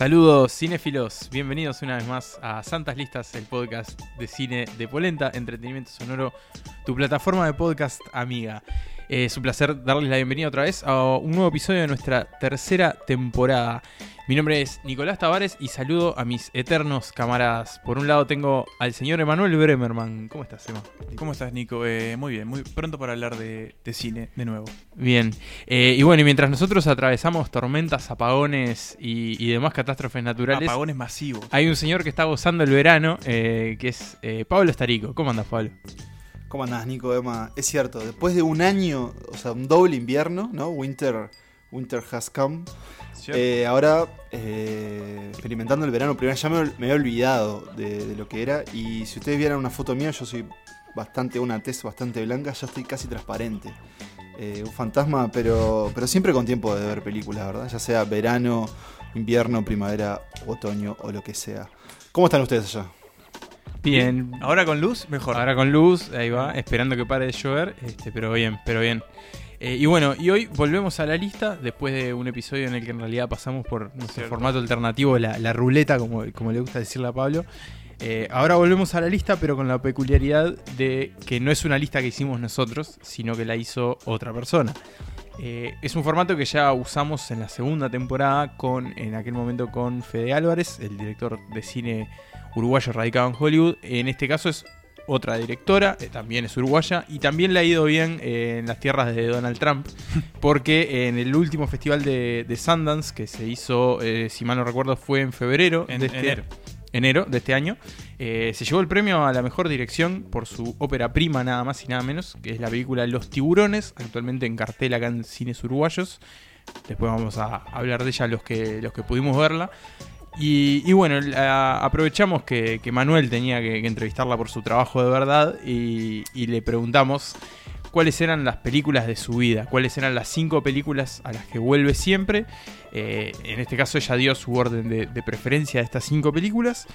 Saludos cinéfilos, bienvenidos una vez más a Santas Listas, el podcast de cine de Polenta, entretenimiento sonoro, tu plataforma de podcast amiga. Eh, es un placer darles la bienvenida otra vez a un nuevo episodio de nuestra tercera temporada. Mi nombre es Nicolás Tavares y saludo a mis eternos camaradas. Por un lado tengo al señor Emanuel Bremerman. ¿Cómo estás, Emma? ¿Cómo estás, Nico? Eh, muy bien, muy pronto para hablar de, de cine de nuevo. Bien. Eh, y bueno, y mientras nosotros atravesamos tormentas, apagones y, y demás catástrofes naturales, Apagones masivos. hay un señor que está gozando el verano, eh, que es eh, Pablo Estarico. ¿Cómo andas, Pablo? ¿Cómo andás, Nico, Emma? Es cierto, después de un año, o sea, un doble invierno, ¿no? Winter, winter has come. Eh, ahora, eh, experimentando el verano, primero ya me, me había olvidado de, de lo que era. Y si ustedes vieran una foto mía, yo soy bastante, una tez bastante blanca, ya estoy casi transparente. Eh, un fantasma, pero, pero siempre con tiempo de ver películas, ¿verdad? Ya sea verano, invierno, primavera, otoño o lo que sea. ¿Cómo están ustedes allá? Bien. Ahora con luz, mejor. Ahora con luz, ahí va, esperando que pare de llover, este, pero bien, pero bien. Eh, y bueno, y hoy volvemos a la lista después de un episodio en el que en realidad pasamos por nuestro Cierto. formato alternativo, la, la ruleta, como, como le gusta decirle a Pablo. Eh, ahora volvemos a la lista, pero con la peculiaridad de que no es una lista que hicimos nosotros, sino que la hizo otra persona. Eh, es un formato que ya usamos en la segunda temporada con, en aquel momento con Fede Álvarez, el director de cine uruguayo radicado en Hollywood. En este caso es otra directora, eh, también es uruguaya, y también le ha ido bien eh, en las tierras de Donald Trump, porque en el último festival de, de Sundance, que se hizo, eh, si mal no recuerdo, fue en febrero En de este, enero. enero de este año, se llevó el premio a la mejor dirección por su ópera prima, nada más y nada menos, que es la película Los Tiburones, actualmente en cartel acá en cines uruguayos. Después vamos a hablar de ella los que, los que pudimos verla. Y, bueno, aprovechamos que, Manuel tenía que, entrevistarla por su trabajo de verdad y, y le preguntamos cuáles eran las películas de su vida, cuáles eran las cinco películas a las que vuelve siempre. Eh, en este caso ella dio su orden de, de preferencia de estas cinco películas.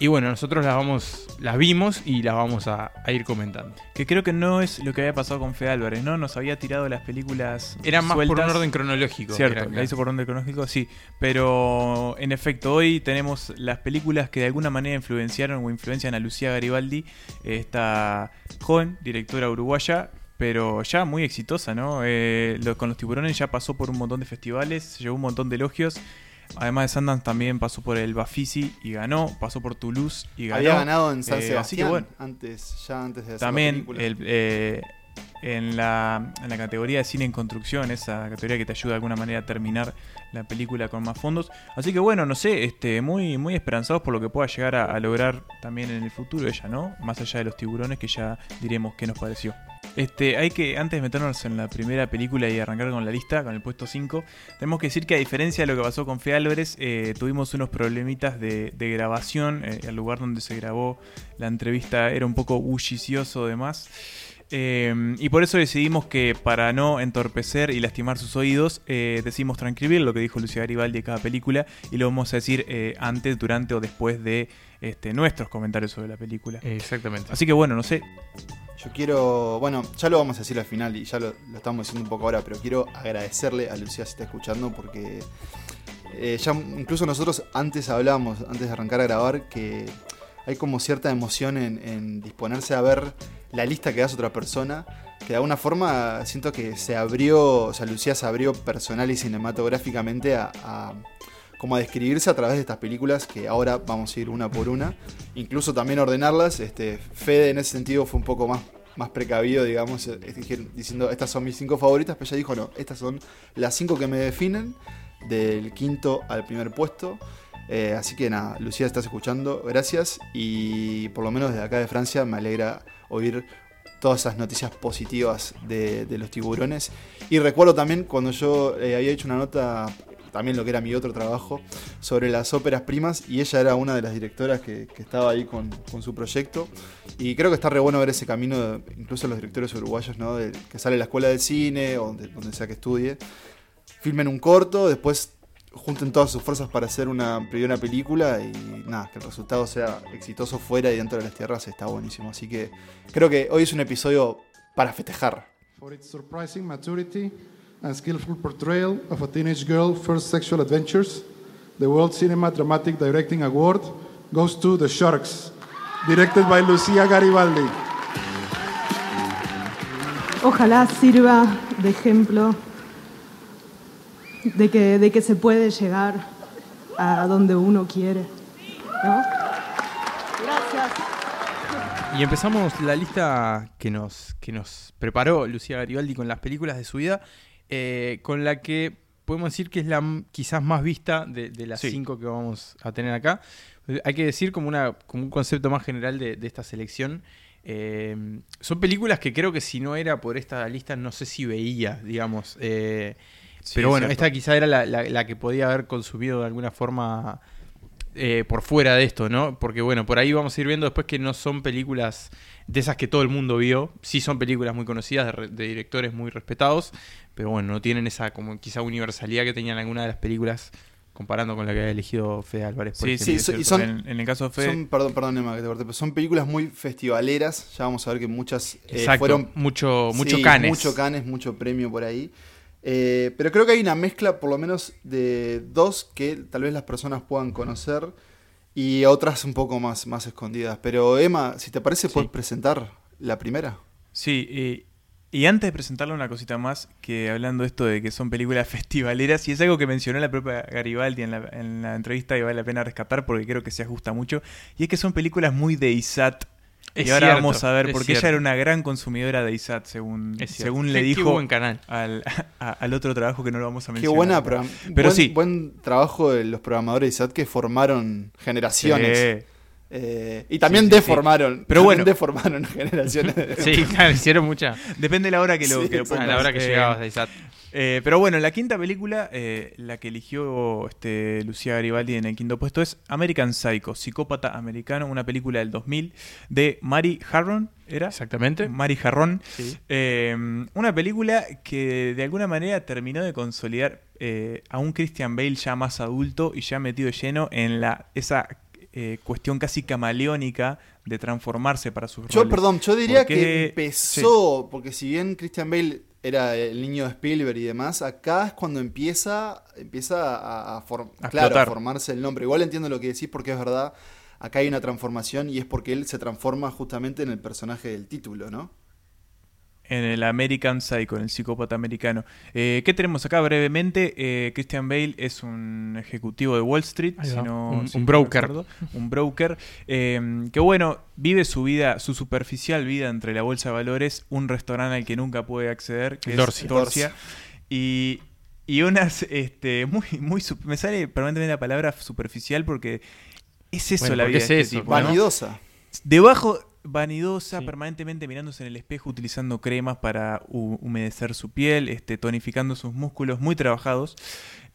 Y bueno, nosotros las vamos, las vimos y las vamos a, a ir comentando. Que creo que no es lo que había pasado con Fede Álvarez, ¿no? Nos había tirado las películas. Era más por un orden cronológico. Cierto, era- la hizo por orden cronológico, sí. Pero en efecto, hoy tenemos las películas que de alguna manera influenciaron o influencian a Lucía Garibaldi, esta joven directora uruguaya, pero ya muy exitosa, ¿no? Eh, lo- con los tiburones ya pasó por un montón de festivales, se llevó un montón de elogios. Además de Sundance también pasó por el Bafisi y ganó, pasó por Toulouse y ganó. Había ganado en San Eh, así Sebastián que bueno. antes, ya antes de hacer la También película. el, eh, en, la, categoría de cine en construcción, esa categoría que te ayuda de alguna manera a terminar la película con más fondos. Así que bueno, no sé, este, muy, muy esperanzados por lo que pueda llegar a, lograr también en el futuro ella, ¿no? Más allá de los tiburones que ya diremos qué nos pareció. Este, hay que, antes de meternos en la primera película y arrancar con la lista, con el puesto 5, tenemos que decir que a diferencia de lo que pasó con Fe Álvarez, eh, tuvimos unos problemitas de, de grabación. eh, el lugar donde se grabó la entrevista era un poco bullicioso demás. Eh, y por eso decidimos que para no entorpecer y lastimar sus oídos, eh, decidimos transcribir lo que dijo Lucía Garibaldi de cada película y lo vamos a decir eh, antes, durante o después de este, nuestros comentarios sobre la película. Exactamente. Así que bueno, no sé, Yo quiero, bueno, ya lo vamos a decir al final y ya lo, lo estamos diciendo un poco ahora, pero quiero agradecerle a Lucía si está escuchando porque eh, ya incluso nosotros antes hablamos, antes de arrancar a grabar, que hay como cierta emoción en, en disponerse a ver la lista que hace otra persona, que de alguna forma siento que se abrió, o sea, Lucía se abrió personal y cinematográficamente a, a como a describirse a través de estas películas que ahora vamos a ir una por una, incluso también ordenarlas. Este, Fede en ese sentido fue un poco más, más precavido, digamos, eh, diciendo estas son mis cinco favoritas, pero ella dijo no, estas son las cinco que me definen, del quinto al primer puesto. Eh, así que nada, Lucía, estás escuchando, gracias. Y por lo menos desde acá de Francia me alegra oír todas esas noticias positivas de, los tiburones. Y recuerdo también cuando yo eh, había hecho una nota, también lo que era mi otro trabajo, sobre las óperas primas, y ella era una de las directoras que, estaba ahí con, su proyecto. Y creo que está re bueno ver ese camino, de- incluso los directores uruguayos, ¿no? Que sale de la escuela de cine o donde, donde sea que estudie, filmen un corto, después junten todas sus fuerzas para hacer una primera película y nada, que el resultado sea exitoso fuera y dentro de las tierras está buenísimo. Así que creo que hoy es un episodio para festejar. for its surprising maturity and skillful portrayal of a teenage girl's first sexual adventures, the World Cinema Dramatic Directing Award goes to The Sharks, directed by Lucia Garibaldi. Ojalá sirva de ejemplo de que, de que se puede llegar a donde uno quiere. ¿no? Gracias. Y empezamos la lista que nos, que nos preparó Lucía Garibaldi con las películas de su vida, eh, con la que podemos decir que es la quizás más vista de, de las Sí. cinco que vamos a tener acá. Hay que decir como, una, como un concepto más general de, de esta selección. eh, son películas que creo que si no era por esta lista no sé si veía, digamos. eh, Sí, pero bueno, cierto. esta quizá era la, la- la que podía haber consumido de alguna forma eh, por fuera de esto, ¿no? Porque bueno, por ahí vamos a ir viendo después que no son películas de esas que todo el mundo vio. Sí son películas muy conocidas de, re- de directores muy respetados, pero bueno, no tienen esa como quizá universalidad que tenían algunas de las películas comparando con la que había elegido Fede Álvarez. Por Sí, ejemplo. sí, so- y cierto. son- en, en el caso de Fede, Son, perdón, perdón, Emma, que te corté, pero son películas muy festivaleras. Ya vamos a ver que muchas eh, Exacto, fueron mucho, mucho Sí, canes. Mucho canes, mucho premio por ahí. Eh, pero creo que hay una mezcla, por lo menos, de dos que tal vez las personas puedan conocer y otras un poco más, más escondidas. Pero Emma, si te parece, Sí. puedes presentar la primera. Sí, y, y antes de presentarle una cosita más, que hablando esto de que son películas festivaleras, y es algo que mencionó la propia Garibaldi en la, en la entrevista y vale la pena rescatar porque creo que se ajusta mucho, y es que son películas muy de ISAT. Es y ahora cierto, vamos a ver, porque cierto. ella era una gran consumidora de ISAT, según, según Qué- le qué dijo buen canal. al, a- al otro trabajo que no lo vamos a Qué mencionar. buena, program- Pero buen, sí. buen trabajo de los programadores de SAT que formaron generaciones. Sí. Eh, y también Sí, sí, sí. deformaron. Pero también bueno. deformaron generaciones. de- Sí, claro, hicieron mucha. Depende de la hora que lo, Sí, que lo exacto. A pongas. la hora que Eh, llegabas de ISAT. Eh, pero bueno, la quinta película, eh, la que eligió este, Lucía Garibaldi en el quinto puesto es American Psycho, Psicópata Americano, una película del 2000 de Mary Harron, ¿era? Exactamente. Mary Harron. Sí. Eh, una película que de alguna manera terminó de consolidar eh, a un Christian Bale ya más adulto y ya metido lleno en la esa eh, cuestión casi camaleónica de transformarse para sus Yo, roles. perdón, yo diría Porque- que empezó, porque si bien Christian Bale era el niño de Spielberg y demás, acá es cuando empieza, empieza a, a form- A claro, a formarse el nombre. Igual entiendo lo que decís porque es verdad, acá hay una transformación y es porque él se transforma justamente en el personaje del título, ¿no? En el American Psycho, en el psicópata americano. Eh, ¿Qué tenemos acá brevemente? Eh, Christian Bale es un ejecutivo de Wall Street, Ahí si va. no- Un- si un no broker. un broker. eh, que bueno, vive su vida, su superficial vida entre la bolsa de valores, un restaurante al que nunca puede acceder, que Dorsia. es Dorsia. Y, y unas, este, muy, muy, me sale permanentemente la palabra superficial porque es eso Bueno, la porque vida es este eso, tipo, ¿no? Vanidosa. Debajo, vanidosa, Sí. permanentemente mirándose en el espejo, utilizando cremas para hu- humedecer su piel, este, tonificando sus músculos, muy trabajados.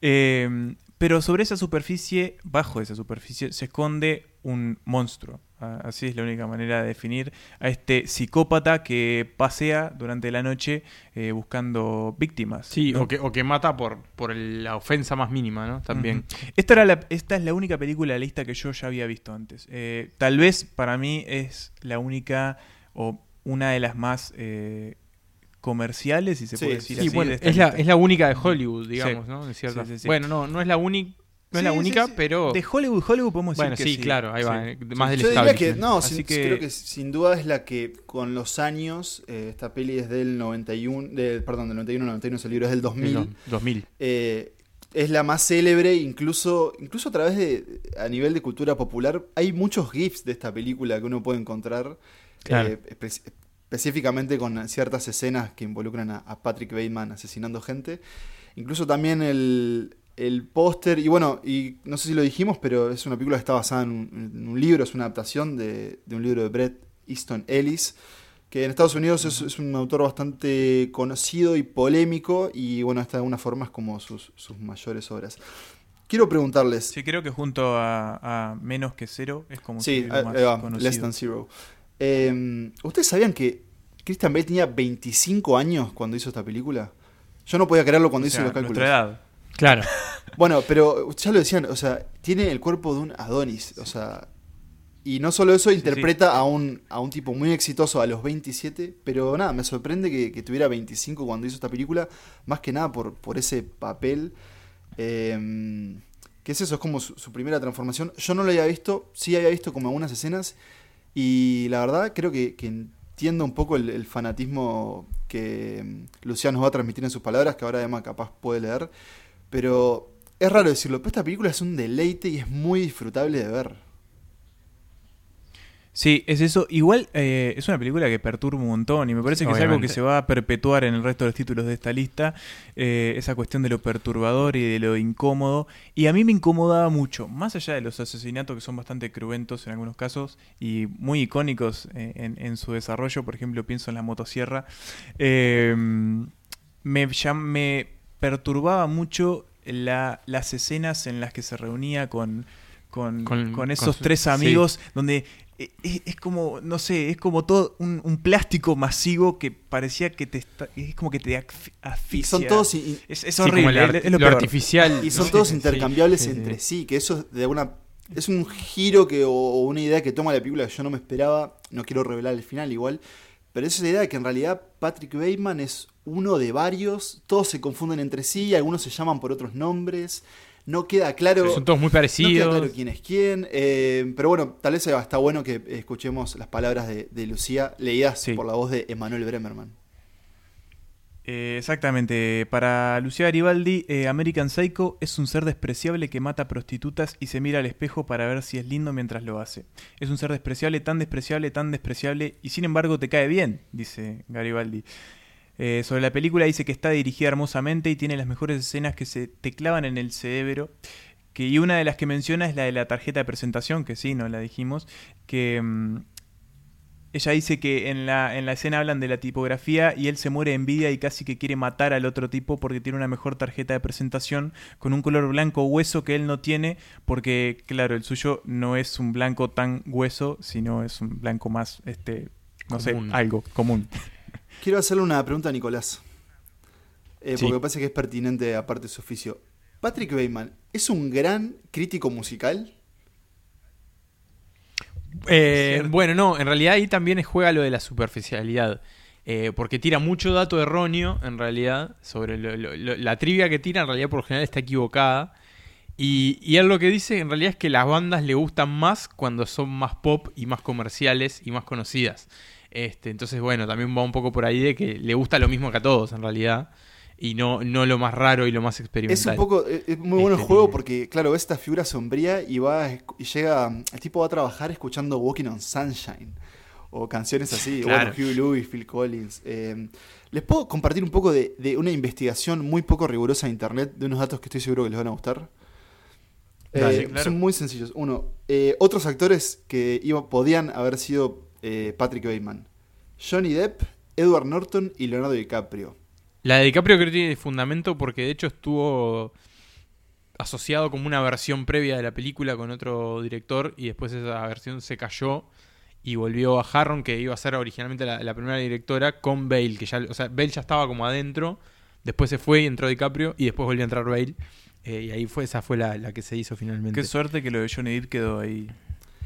Eh, pero sobre esa superficie, bajo esa superficie, se esconde un monstruo. Así es la única manera de definir a este psicópata que pasea durante la noche eh, buscando víctimas. Sí, ¿no? o, que, o que mata por, por la ofensa más mínima, ¿no? También. Esta, era la- esta es la única película de la lista que yo ya había visto antes. Eh, tal vez para mí es la única o una de las más eh, comerciales, si se Sí, puede decir sí, así. Bueno, de es la, es la única de Hollywood, digamos, Sí. ¿no? En cierta- Sí, sí, sí. Bueno, no, no es la única, no es la sí, única, sí. pero De Hollywood, Hollywood podemos decir bueno, que sí, claro, ahí va, Sí. eh, más del Yo diría que, no, Así sin- que- creo que sin duda es la que con los años, eh, esta peli es del 91, de, perdón, del 91, 91 es el libro, es del 2000. Del dos- 2000. eh, es la más célebre, incluso, incluso a través de, a nivel de cultura popular, hay muchos GIFs de esta película que uno puede encontrar, Claro. eh, espe- específicamente con ciertas escenas que involucran a, a Patrick Bateman asesinando gente. Incluso también el, el póster, y bueno, y no sé si lo dijimos, pero es una película que está basada en un, en un libro, es una adaptación de, de un libro de Bret Easton Ellis, que en Estados Unidos es, es un autor bastante conocido y polémico, y bueno, esta de alguna forma es como sus, sus mayores obras. Quiero preguntarles, Sí, creo que junto a, a Menos que Cero es como sí, ahí- más. Less Than Zero. Eh, ¿Ustedes sabían que Christian Bale tenía 25 años cuando hizo esta película? Yo no podía creerlo cuando O hice los cálculos. nuestra edad. Claro. Bueno, pero ya lo decían, o sea, tiene el cuerpo de un Adonis, o sea, y no solo eso, interpreta A, un, a un tipo muy exitoso a los 27, pero nada, me sorprende que, que tuviera 25 cuando hizo esta película, más que nada por, por ese papel. eh, que es eso, es como su, su primera transformación. Yo no lo había visto, sí había visto como algunas escenas y la verdad creo que, que entiendo un poco el, el fanatismo que mm, Luciano nos va a transmitir en sus palabras, que ahora Emma capaz puede leer, pero es raro decirlo, pero esta película es un deleite y es muy disfrutable de ver. Sí, es eso. Igual eh, es una película que perturba un montón y me parece que es algo que se va a perpetuar en el resto de los títulos de esta lista. eh, esa cuestión de lo perturbador y de lo incómodo. Y a mí me incomodaba mucho, más allá de los asesinatos que son bastante cruentos en algunos casos y muy icónicos eh, en, en su desarrollo. Por ejemplo, pienso en la motosierra. eh, me, llam- me perturbaba mucho la- las escenas en las que se reunía con, con, Con- con esos con- tres sí. amigos, donde e- e- es, como, no sé, es como todo un, un plástico masivo que parecía que te está, es como que te asf- asfixia. Y son todos, i- Es, es Sí, como horrible, el es, es lo artificial. y son todos sí, intercambiables sí, sí. entre sí, que eso es de alguna es un giro que o, o una idea que toma la película que yo no me esperaba, no quiero revelar el final igual, pero es esa idea de que en realidad Patrick Bateman es uno de varios, todos se confunden entre sí, algunos se llaman por otros nombres, no queda claro Son todos muy no queda parecidos. claro quién es quién, eh, pero bueno, tal vez está bueno que escuchemos las palabras de, de Lucía leídas Sí. por la voz de Emanuel Bremerman. Eh, exactamente, para Lucía Garibaldi, eh, American Psycho es un ser despreciable que mata prostitutas y se mira al espejo para ver si es lindo mientras lo hace. Es un ser despreciable, tan despreciable, tan despreciable y sin embargo te cae bien, dice Garibaldi. Eh, sobre la película dice que está dirigida hermosamente y tiene las mejores escenas que se te clavan en el cerebro. Que, y una de las que menciona es la de la tarjeta de presentación, que sí, no la dijimos, que mm, ella dice que en la, en la escena hablan de la tipografía y él se muere de envidia y casi que quiere matar al otro tipo porque tiene una mejor tarjeta de presentación con un color blanco hueso que él no tiene porque, claro, el suyo no es un blanco tan hueso, sino es un blanco más, este, no Común. sé, algo común. Quiero hacerle una pregunta a Nicolás. Eh, Sí. Porque me parece que es pertinente aparte de su oficio. Patrick Bateman es un gran crítico musical. Eh, bueno, no, en realidad ahí también juega lo de la superficialidad. Eh, porque tira mucho dato erróneo, en realidad, sobre lo- lo- lo- la trivia que tira, en realidad por lo general está equivocada. Y, y él lo que dice en realidad es que las bandas le gustan más cuando son más pop y más comerciales y más conocidas. Este, entonces, bueno, también va un poco por ahí de que le gusta lo mismo que a todos, en realidad. Y no, no lo más raro y lo más experimental. Es un poco, es es muy bueno el Este, juego porque, claro, ves esta figura sombría y va y llega, el tipo va a trabajar escuchando Walking on Sunshine o canciones así, Claro. bueno, Huey Lewis, Phil Collins. Eh, les puedo compartir un poco de, de una investigación muy poco rigurosa de internet, de unos datos que estoy seguro que les van a gustar. Eh, claro. Son muy sencillos. Uno, eh, otros actores que iba- podían haber sido eh, Patrick Bateman. Johnny Depp, Edward Norton y Leonardo DiCaprio. La de DiCaprio creo que tiene fundamento porque de hecho estuvo asociado como una versión previa de la película con otro director y después esa versión se cayó y volvió a Harron que iba a ser originalmente la, la primera directora con Bale, que ya, o sea, Bale ya estaba como adentro, después se fue y entró DiCaprio y después volvió a entrar Bale eh, y ahí fue esa fue la, la que se hizo finalmente. Qué suerte que lo de Johnny Depp quedó ahí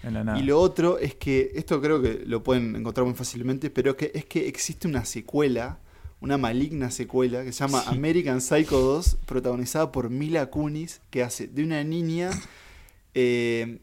en la nada. Y lo otro es que, esto creo que lo pueden encontrar muy fácilmente, pero que es que existe una secuela, una maligna secuela, que se llama Sí. American Psycho 2, protagonizada por Mila Kunis, que hace de una niña eh,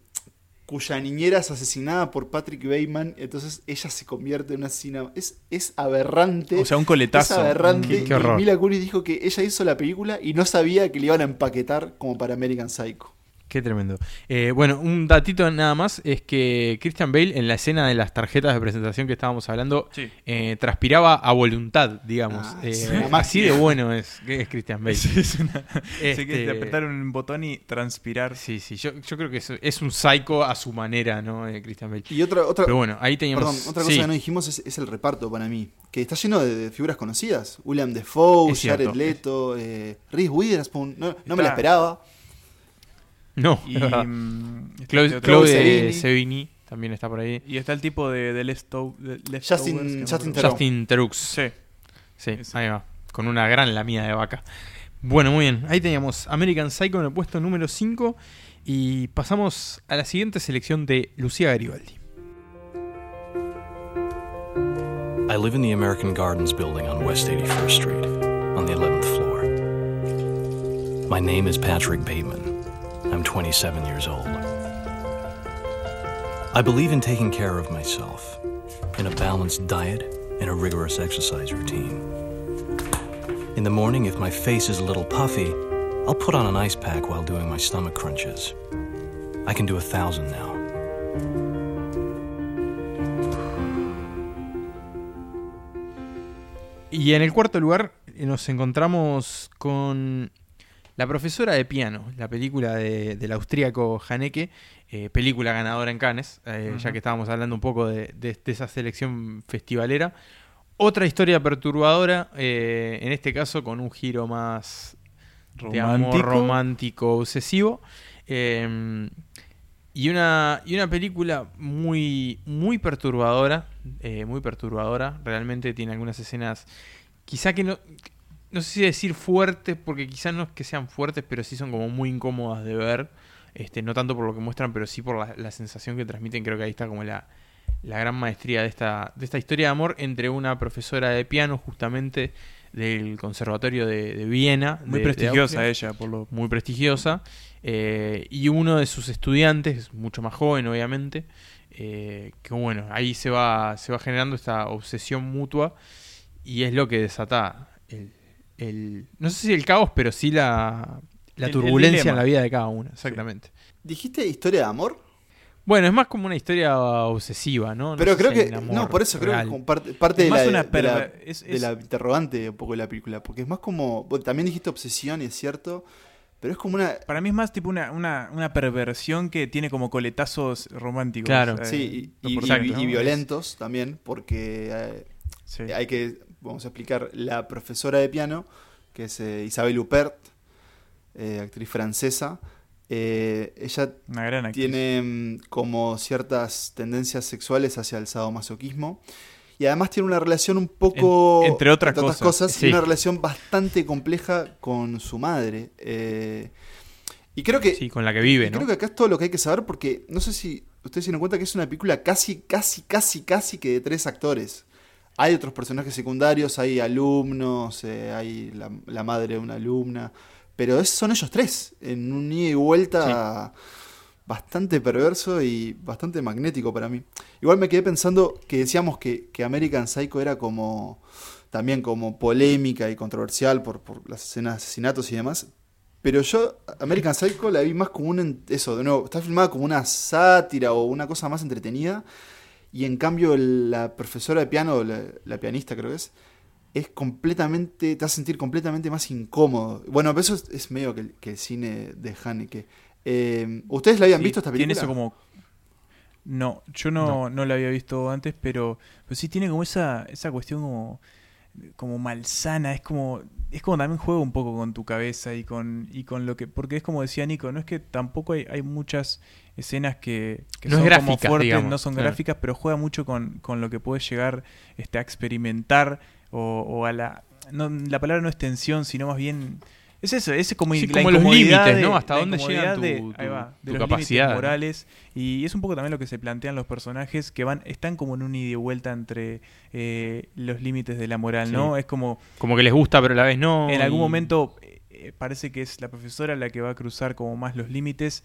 cuya niñera es asesinada por Patrick Bateman, entonces ella se convierte en una asesina. Es, es aberrante. o sea, un es coletazo. aberrante. Qué- qué y horror. Mila Kunis dijo que ella hizo la película y no sabía que le iban a empaquetar como para American Psycho. Qué tremendo. Eh, bueno, un datito nada más es que Christian Bale en la escena de las tarjetas de presentación que estábamos hablando Sí. eh, transpiraba a voluntad, digamos. Ah, Eh, una así de bueno es, Christian Bale. Sí, es una- Este- sí que apretar un botón y transpirar. Sí, sí, yo, yo creo que es, es un psycho a su manera, ¿no? Eh, Christian Bale. Y otra, otra, Pero bueno, ahí teníamos. Perdón, otra cosa sí, que no dijimos es, es el reparto para mí. Que está lleno de, de figuras conocidas. William Defoe. Jared Leto, eh, Reese Witherspoon. No, no me la esperaba. No, Y, mm, Claude, este otro- Claude Sevigny. También está por ahí. y está el tipo de, de Lefto- de Leftovers, Justin- Justin. Theroux. Justin Terux. Sí. Sí, Ese. ahí va. Con una gran lamida de vaca. Bueno, muy bien. Ahí teníamos American Psycho en el puesto número 5. Y pasamos a la siguiente selección de Lucía Garibaldi. I live in the American Gardens building on West 81st Street, on the 11th floor. My name is Patrick Bateman. I'm I'm 27 years old. I believe in taking care of myself, in a balanced diet and a rigorous exercise routine. In the morning, if my face is a little puffy, I'll put on an ice pack while doing my stomach crunches. I can do a thousand now. Y en el cuarto lugar eh, nos encontramos con La profesora de piano, la película de- del austríaco Haneke, eh, película ganadora en Cannes, eh, ya que estábamos hablando un poco de, de- de esa selección festivalera. Otra historia perturbadora, eh, en este caso con un giro más de amor Romántico. romántico obsesivo. eh, y una, y una película muy, muy perturbadora. muy perturbadora. Realmente tiene algunas escenas. Quizá que no. No sé si decir fuertes, porque quizá no es que sean fuertes, pero sí son como muy incómodas de ver. Este, no tanto por lo que muestran, pero sí por la, la sensación que transmiten. Creo que ahí está como la, la gran maestría de esta, de esta historia de amor entre una profesora de piano, justamente del Conservatorio de, de Viena. Muy de- prestigiosa ella, por lo. muy prestigiosa, eh, y uno de sus estudiantes, mucho más joven obviamente, eh, que bueno, ahí se va, se va generando esta obsesión mutua y es lo que desata el, el- no sé si el caos, pero sí la, la El- el turbulencia en la vida de cada uno, exactamente. ¿Dijiste historia de amor? Bueno, es más como una historia obsesiva, ¿no? No Pero creo si que. No, por eso creo que real. es como parte, parte Es de, más la, una de, la, perver- es- de es- la interrogante un poco de la película. Porque es más como. bueno, también dijiste obsesión, es cierto. Pero es como una. Para mí es más tipo una, una, una perversión que tiene como coletazos románticos. Claro. eh, Sí, y, violentos también, porque eh, Sí. hay que, vamos a explicar, la profesora de piano, que es eh, Isabelle Huppert, eh, actriz francesa, eh, ella Una gran actriz. tiene mm, como ciertas tendencias sexuales hacia el sadomasoquismo. Y además tiene una relación un poco. En- entre otras cosas, sí. y una relación bastante compleja con su madre. eh, y creo que. Sí, con la que vive, ¿no? Creo que acá es todo lo que hay que saber porque no sé si ustedes se dieron cuenta que es una película casi, casi, casi, casi que de tres actores. Hay otros personajes secundarios, hay alumnos, eh, hay la, la madre de una alumna, pero es- son ellos tres en un ida y vuelta bastante perverso y bastante magnético para mí. Igual me quedé pensando que decíamos que, que American Psycho era como también como polémica y controversial por, por las escenas de asesinatos y demás. Pero yo, American Psycho la vi más como un. Eso, de nuevo, está filmada como una sátira o una cosa más entretenida. Y en cambio, la profesora de piano, la, la pianista creo que es, es completamente. te hace sentir completamente más incómodo. Bueno, eso es, es medio que, el- que el cine de Haneke. Eh, ¿Ustedes la habían Sí, visto esta película? Tiene eso como. No, yo no, no. la había visto antes, pero, pero sí tiene como esa, esa cuestión como, como malsana. Es como. Es como también juega un poco con tu cabeza y con, y con lo que. Porque es como decía Nico, no es que tampoco hay, hay muchas escenas que, que No son como gráfica, fuertes, digamos, no son claro. gráficas, pero juega mucho con, con lo que puedes llegar este, a experimentar o, o a la. No, la palabra no es tensión, sino más bien. Es eso, es como, Sí, como los límites, ¿no? Hasta dónde llegan de- tu- va, de tu los capacidad, morales y es un poco también lo que se plantean los personajes que van están como en un ida y vuelta entre eh, los límites de la moral, Sí. ¿no? Es como Como que les gusta, pero a la vez no. en algún momento eh, parece que es la profesora la que va a cruzar como más los límites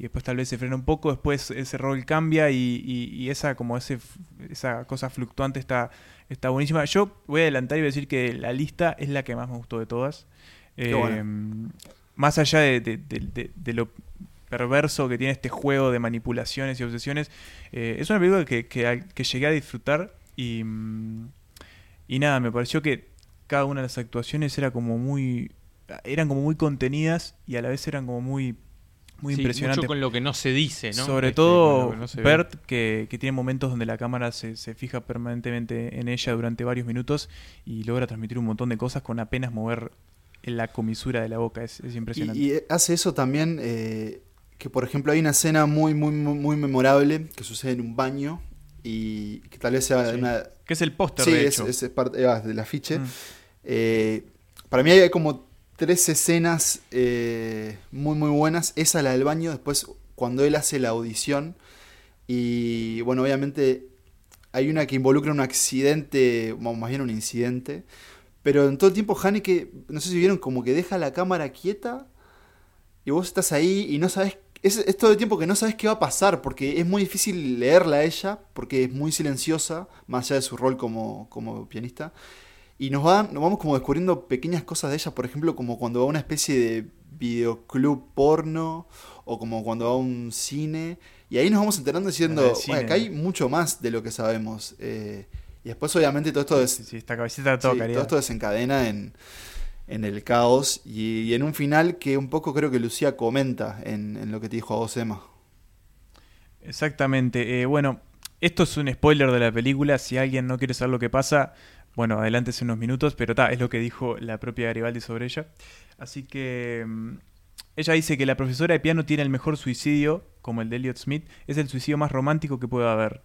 y después tal vez se frena un poco, después ese rol cambia y, y- y esa como ese esa cosa fluctuante está está buenísima. Yo voy a adelantar y voy a decir que la lista es la que más me gustó de todas. Eh, bueno. Más allá de, de- de- de- de lo perverso que tiene este juego de manipulaciones y obsesiones, eh, es una película que, que, llegué a disfrutar y, mm, y nada, me pareció que cada una de las actuaciones era como muy eran como muy contenidas y a la vez eran como muy muy Sí, impresionantes. Mucho con lo que no se dice, ¿no? Sobre Este, todo no. Bert, que, que tiene momentos donde la cámara se, se fija permanentemente en ella durante varios minutos y logra transmitir un montón de cosas con apenas mover la comisura de la boca. Es, es impresionante. Y, y hace eso también, eh, que por ejemplo hay una escena muy, muy, muy, muy memorable que sucede en un baño y que tal vez sea Sí. una... que es el póster, Sí, de es, parte ah, del afiche. Mm. Eh, para mí hay como tres escenas eh, muy, muy buenas. Esa, la del baño, después cuando él hace la audición y bueno, obviamente hay una que involucra un accidente, o más bien un incidente. Pero en todo el tiempo Haneke, no sé si vieron, como que deja la cámara quieta y vos estás ahí y no sabes. Es, es todo el tiempo que no sabes qué va a pasar, porque es muy difícil leerla a ella, porque es muy silenciosa, más allá de su rol como, como pianista. Y nos, va, nos vamos como descubriendo pequeñas cosas de ella, por ejemplo, como cuando va a una especie de videoclub porno, o como cuando va a un cine. Y ahí nos vamos enterando diciendo, del cine. "Bueno, acá hay mucho más de lo que sabemos. Eh, y después, obviamente, todo esto Sí, esta cabecita todo Sí, todo esto desencadena en, en el caos y, y en un final que un poco creo que Lucía comenta en, en lo que te dijo a vos, Emma. Exactamente. Eh, bueno, esto es un spoiler de la película. Si alguien no quiere saber lo que pasa, bueno, adelántese unos minutos, pero ta, es lo que dijo la propia Garibaldi sobre ella. Así que mm, ella dice que la profesora de piano tiene el mejor suicidio, como el de Elliot Smith, es el suicidio más romántico que puede haber.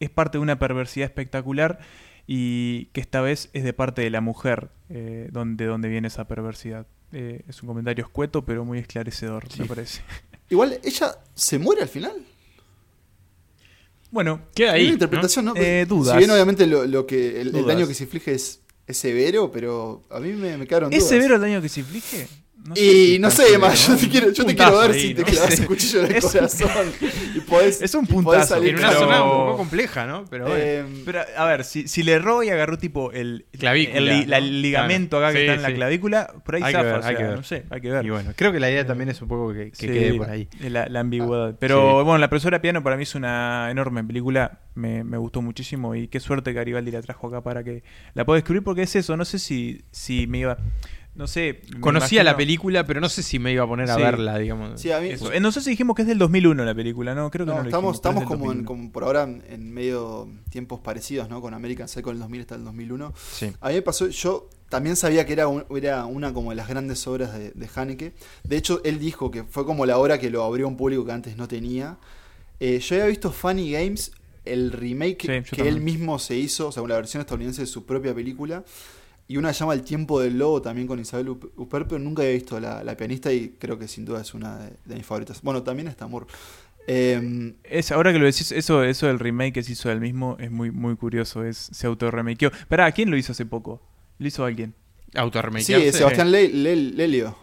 Es parte de una perversidad espectacular y que esta vez es de parte de la mujer, eh, donde, donde viene esa perversidad. Eh, es un comentario escueto, pero muy esclarecedor, me parece. Igual, ella se muere al final. Bueno, Queda Hay ahí. interpretación, ¿no? Eh, dudas. Si bien obviamente lo, lo que el, daño que se inflige es, es severo, pero a mí me, me quedaron ¿Es dudas. severo el daño que se inflige? No sé Y no sé, Emma, yo te quiero, yo te quiero ver ahí, si te ¿no? clavas Sí. el cuchillo en el Es un- corazón y podés, Es un puntazo, salir En una Pero- zona un poco compleja, ¿no? Pero bueno. Eh, Pero, a ver, si, si le erró y agarró tipo el, Clavícula, el el ligamento Claro. acá que Sí, está en la sí. clavícula, por ahí Hay que zafa, ver, o sea, hay que ver. no sé, hay que ver. y bueno, creo que la idea también es un poco que, que Sí, quede por ahí. La, la ambigüedad. Pero Sí. bueno, La profesora de piano para mí es una enorme película. Me, me gustó muchísimo y qué suerte que Garibaldi la trajo acá para que la pueda descubrir porque es eso. No sé si, si me iba... No sé. Conocía la película, pero no sé si me iba a poner a Sí. verla, digamos. sí, a mí, Eso. Eh, No sé si dijimos que es del 2001 la película, ¿no? Creo que no, No, lo estamos, dijimos, estamos es del como, en, 2001. como por ahora en, medio tiempos parecidos, ¿no? Con American Psycho en el 2000 hasta el 2001. Sí. A mí me pasó, yo también sabía que era, un- era una como de las grandes obras de, de Haneke. De hecho, él dijo que fue como la obra que lo abrió a un público que antes no tenía. Eh, yo había visto Funny Games, el remake Sí, que también. él mismo se hizo, o sea, la versión estadounidense de su propia película. Y una llama El tiempo del lobo también con Isabel Huppert, pero nunca había visto la, la pianista y creo que sin duda es una de, de mis favoritas. Bueno, también está Amor. Eh, Es, ahora que lo decís, eso, eso del remake que se hizo del mismo es muy, muy curioso. Es, se autorremakeó. Pará, ¿quién lo hizo hace poco? Lo hizo alguien. sí, Autorremakearse. Sebastián Le- Le- Lelio.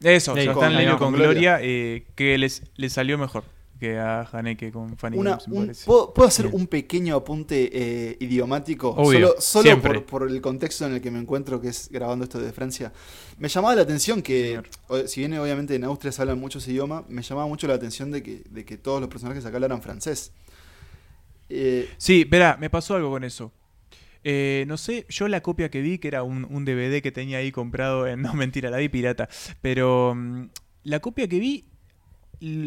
Eso, Sí, Sebastián con- Lelio con con Gloria. Gloria, eh, que les, les salió mejor que a Haneke con Fanny Una- Games, me un- parece. ¿puedo, puedo hacer Bien. un pequeño apunte eh, idiomático? Obvio, solo solo por, por el contexto en el que me encuentro, que es grabando esto de Francia. Me llamaba la atención que, Señor. si bien obviamente en Austria se hablan muchos idiomas, me llamaba mucho la atención de que, de que todos los personajes acá hablaran francés. Eh, Sí, espera, me pasó algo con eso. Eh, no sé, yo la copia que vi, que era un, un DVD que tenía ahí comprado en... No, mentira, la vi pirata. Pero mm, la copia que vi,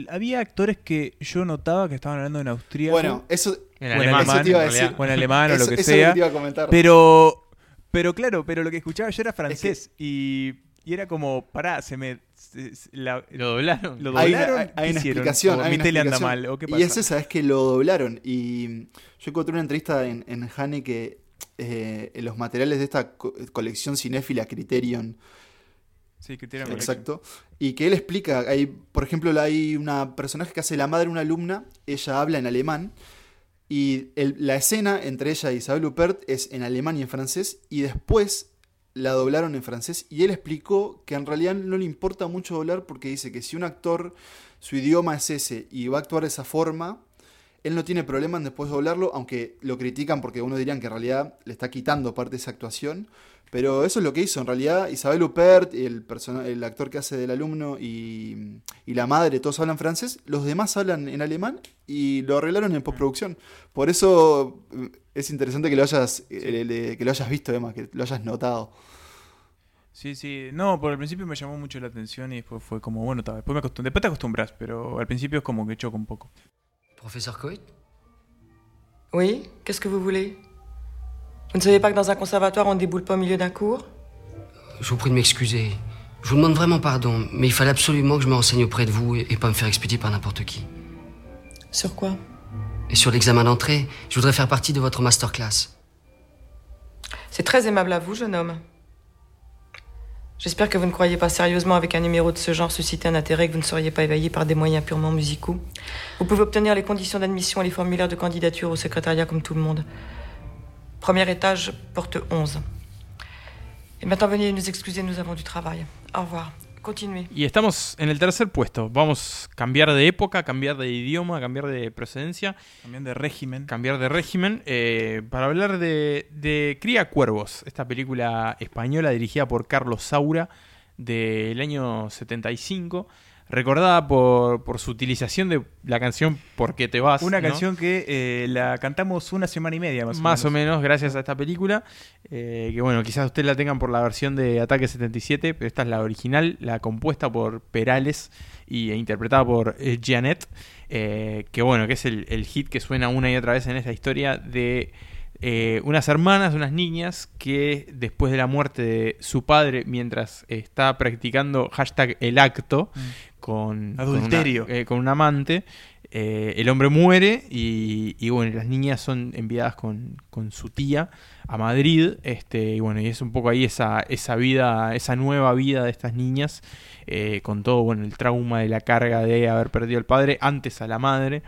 había actores que yo notaba que estaban hablando en austríaco. bueno, eso, En o en alemán, eso te iba a en decir. realidad. o en alemán o eso- lo que sea. te iba a comentar. Pero, pero claro, pero lo que escuchaba yo era francés y, y era como, pará, se me... se- se- la- Lo doblaron. lo hay doblaron, una, hay- hay ¿qué una explicación. ¿O hay mi una tele anda explicación. mal, ¿o qué Y pasa? es esa, es que lo doblaron. Y yo encontré una entrevista en, en Haneke eh, en los materiales de esta co- colección cinéfila Criterion. Sí, Exacto. Y que él explica, hay, por ejemplo, hay una personaje que hace la madre de una alumna, ella habla en alemán, y la escena entre ella y Isabel Huppert es en alemán y en francés, y después la doblaron en francés, y él explicó que en realidad no le importa mucho doblar porque dice que si un actor, su idioma es ese, y va a actuar de esa forma, él no tiene problema en después doblarlo, aunque lo critican porque uno dirían que en realidad le está quitando parte de esa actuación. Pero eso es lo que hizo. En realidad, Isabel Huppert, el, el actor que hace del alumno y, y la madre, todos hablan francés. Los demás hablan en alemán y lo arreglaron en postproducción. Por eso eh, es interesante que lo hayas, eh, le- que lo hayas visto, Emma, que lo hayas notado. Sí, sí. No, por el principio me llamó mucho la atención y después fue como, bueno, ta, después, me acostum- después te acostumbras, pero al principio es como que choca un poco. Professeur Coit Oui, qu'est-ce que vous voulez? Vous ne savez pas que dans un conservatoire, on ne déboule pas au milieu d'un cours? Je vous prie de m'excuser. Je vous demande vraiment pardon, mais il fallait absolument que je me renseigne auprès de vous et et pas me faire expédier par n'importe qui. Sur quoi? Et sur l'examen d'entrée, je voudrais faire partie de votre masterclass. C'est très aimable à vous, jeune homme. J'espère que vous ne croyez pas sérieusement avec un numéro de ce genre susciter un intérêt que vous ne seriez pas éveillé par des moyens purement musicaux. Vous pouvez obtenir les conditions d'admission et les formulaires de candidature au secrétariat comme tout le monde. Premier étage, porte 11. Et maintenant, veuillez nous excuser, nous avons du travail. Au revoir. Y estamos en el tercer puesto. Vamos a cambiar de época, cambiar de idioma, cambiar de procedencia, También de régimen. cambiar de régimen, eh, para hablar de, de Cría Cuervos, esta película española dirigida por Carlos Saura del año 75, recordada por, por su utilización de la canción ¿Por qué te vas? Una ¿no? canción que eh, la cantamos una semana y media más, Más o menos, gracias a esta película. eh, que bueno, quizás ustedes la tengan por la versión de Ataque 77, pero esta es la original, la compuesta por Perales y, e interpretada por eh, Janet. eh, que bueno, que es el, el hit que suena una y otra vez en esta historia de eh, unas hermanas, unas niñas que después de la muerte de su padre, mientras está practicando hashtag el acto con, con una- Adulterio. eh, con un amante, eh, el hombre muere y, y, bueno, las niñas son enviadas con, con su tía a Madrid. Este, y bueno, y es un poco ahí esa, esa vida, esa nueva vida de estas niñas, con todo bueno, el trauma de la carga de haber perdido al padre, antes a la madre.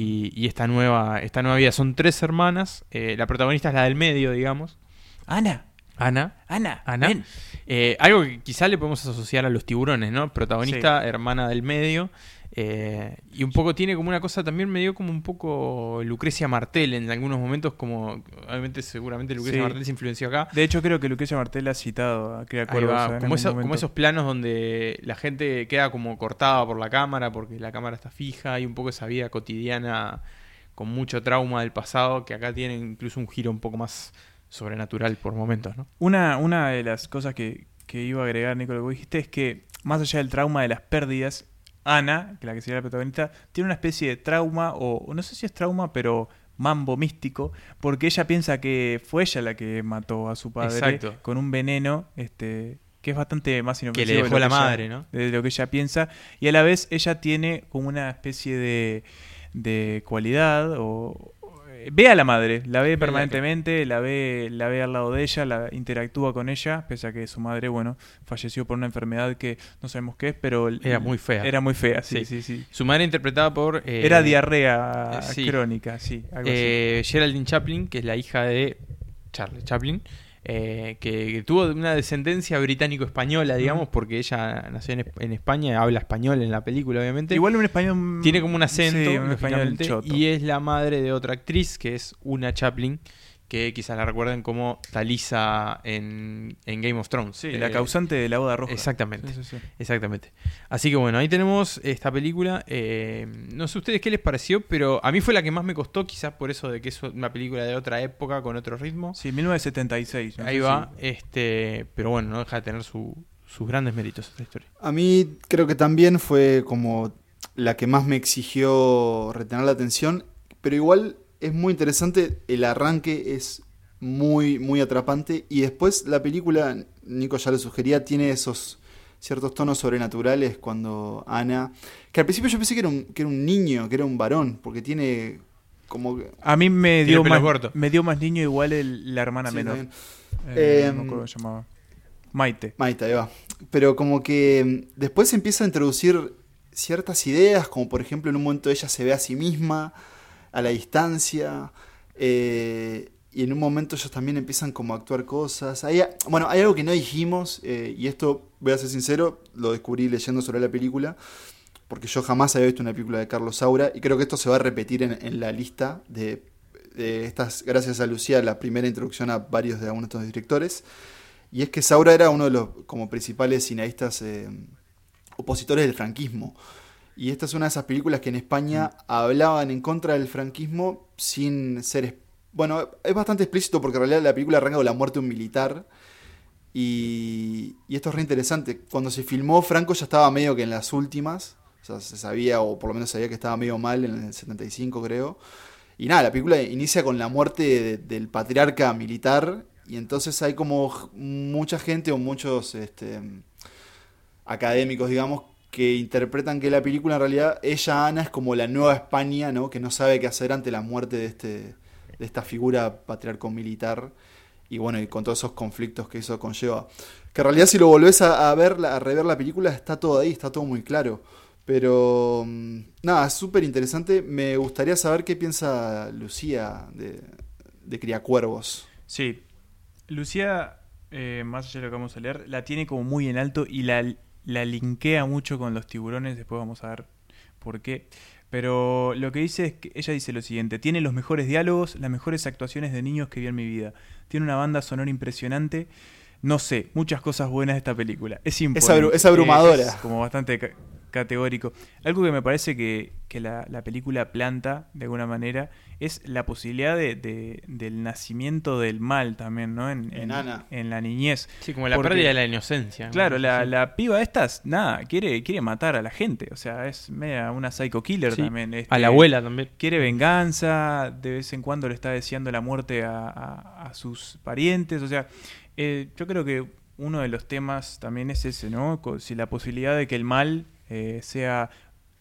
Y, y esta nueva, esta nueva vida. Son tres hermanas. eh, la protagonista es la del medio, digamos. Ana, Ana. Ana, Ana. Eh, algo que quizá le podemos asociar a los tiburones, ¿no? Protagonista, hermana del medio. Eh, y un poco tiene como una cosa también medio como un poco Lucrecia Martel en algunos momentos, como obviamente seguramente Lucrecia Sí. Martel se influenció acá. De hecho, creo que Lucrecia Martel ha citado a Cuervos. va, en como, eso- esos planos donde la gente queda como cortada por la cámara porque la cámara está fija y un poco esa vida cotidiana con mucho trauma del pasado que acá tiene incluso un giro un poco más sobrenatural por momentos, ¿no? Una, una de las cosas que, que iba a agregar, Nico, lo que dijiste, es que más allá del trauma de las pérdidas, Ana, que la que sería la protagonista, tiene una especie de trauma, o no sé si es trauma, pero mambo místico, porque ella piensa que fue ella la que mató a su padre Exacto. con un veneno, este que es bastante más Que inofensivo le de dejó la ella- madre, ¿no? de lo que ella piensa, y a la vez ella tiene como una especie de, de cualidad o ve a la madre, la ve permanentemente, la ve, la ve al lado de ella, la interactúa con ella, pese a que su madre, bueno, falleció por una enfermedad que no sabemos qué es, pero Era muy fea. Era muy fea, sí, Sí. sí, sí. Su madre interpretada por... eh, Era diarrea eh, sí. crónica, sí, algo así. eh, Geraldine Chaplin, que es la hija de Charlie Chaplin, eh, que, tuvo una descendencia británico-española, digamos, porque ella nació en, en España, habla español en la película, obviamente. Igual un español... Tiene como un acento, sí, un español y es la madre de otra actriz, que es una Chaplin, que quizás la recuerden como Talisa en, en Game of Thrones. Sí, Eh, la causante de la boda roja. Exactamente. Sí, sí, sí. Exactamente. Así que bueno, ahí tenemos esta película. eh, no sé ustedes qué les pareció, pero a mí fue la que más me costó, quizás por eso de que es una película de otra época, con otro ritmo. Sí, 1976. no ahí va. si- este Pero bueno, no deja de tener su- sus grandes méritos esta historia. A mí creo que también fue como la que más me exigió retener la atención, pero igual es muy interesante, el arranque es muy, muy atrapante y después la película, Nico ya lo sugería, tiene esos ciertos tonos sobrenaturales cuando Ana, que al principio yo pensé que era un, que era un niño, que era un varón, porque tiene como... que- A mí me dio, más, corto. me dio más niño igual el- la hermana Sí, menor. Eh, Eh, no me acuerdo cómo se llamaba. Maite. Maite, ahí va. Pero como que mm, después empieza a introducir ciertas ideas, como por ejemplo en un momento ella se ve a sí misma a la distancia, eh, y en un momento ellos también empiezan como a actuar cosas. Hay, bueno, hay algo que no dijimos, eh, y esto, voy a ser sincero, lo descubrí leyendo sobre la película, porque yo jamás había visto una película de Carlos Saura, y creo que esto se va a repetir en, en la lista de, de estas, gracias a Lucía, la primera introducción a varios de algunos de estos directores. Y es que Saura era uno de los como principales cineastas eh, opositores del franquismo. Y esta es una de esas películas que en España hablaban en contra del franquismo sin ser... Bueno, es bastante explícito porque en realidad la película arranca con la muerte de un militar. Y, y esto es re interesante. Cuando se filmó, Franco ya estaba medio que en las últimas. O sea, se sabía, o por lo menos sabía que estaba medio mal en el 75, creo. Y nada, la película inicia con la muerte de- del patriarca militar. Y entonces hay como mucha gente o muchos este, académicos, digamos, que interpretan que la película en realidad, ella, Ana, es como la nueva España, ¿no? Que no sabe qué hacer ante la muerte de, este, de esta figura patriarco militar. Y bueno, y con todos esos conflictos que eso conlleva. Que en realidad si lo volvés a, ver, a rever la película, está todo ahí, está todo muy claro. Pero mm, nada, súper interesante. Me gustaría saber qué piensa Lucía de, de Criacuervos. Sí. Lucía, eh, más allá de lo que vamos a leer, la tiene como muy en alto y la, la linkea mucho con los tiburones, después vamos a ver por qué. Pero lo que dice es que ella dice lo siguiente, tiene los mejores diálogos, las mejores actuaciones de niños que vi en mi vida. Tiene una banda sonora impresionante. No sé, muchas cosas buenas de esta película. Es imponente. abru- es abrumadora. Es como bastante categórico. Algo que me parece que, que la, la película planta, de alguna manera, es la posibilidad de, de- del nacimiento del mal también, ¿no? En, En la niñez. Sí, como la Porque- pérdida de la inocencia. Claro, ¿no? la, Sí. la piba estas, nada, quiere, quiere matar a la gente. O sea, es media una psycho killer Sí, también. A este, la abuela también. Quiere venganza, de vez en cuando le está deseando la muerte a, a- a sus parientes. O sea, eh, yo creo que uno de los temas también es ese, ¿no? Si la posibilidad de que el mal eh, sea,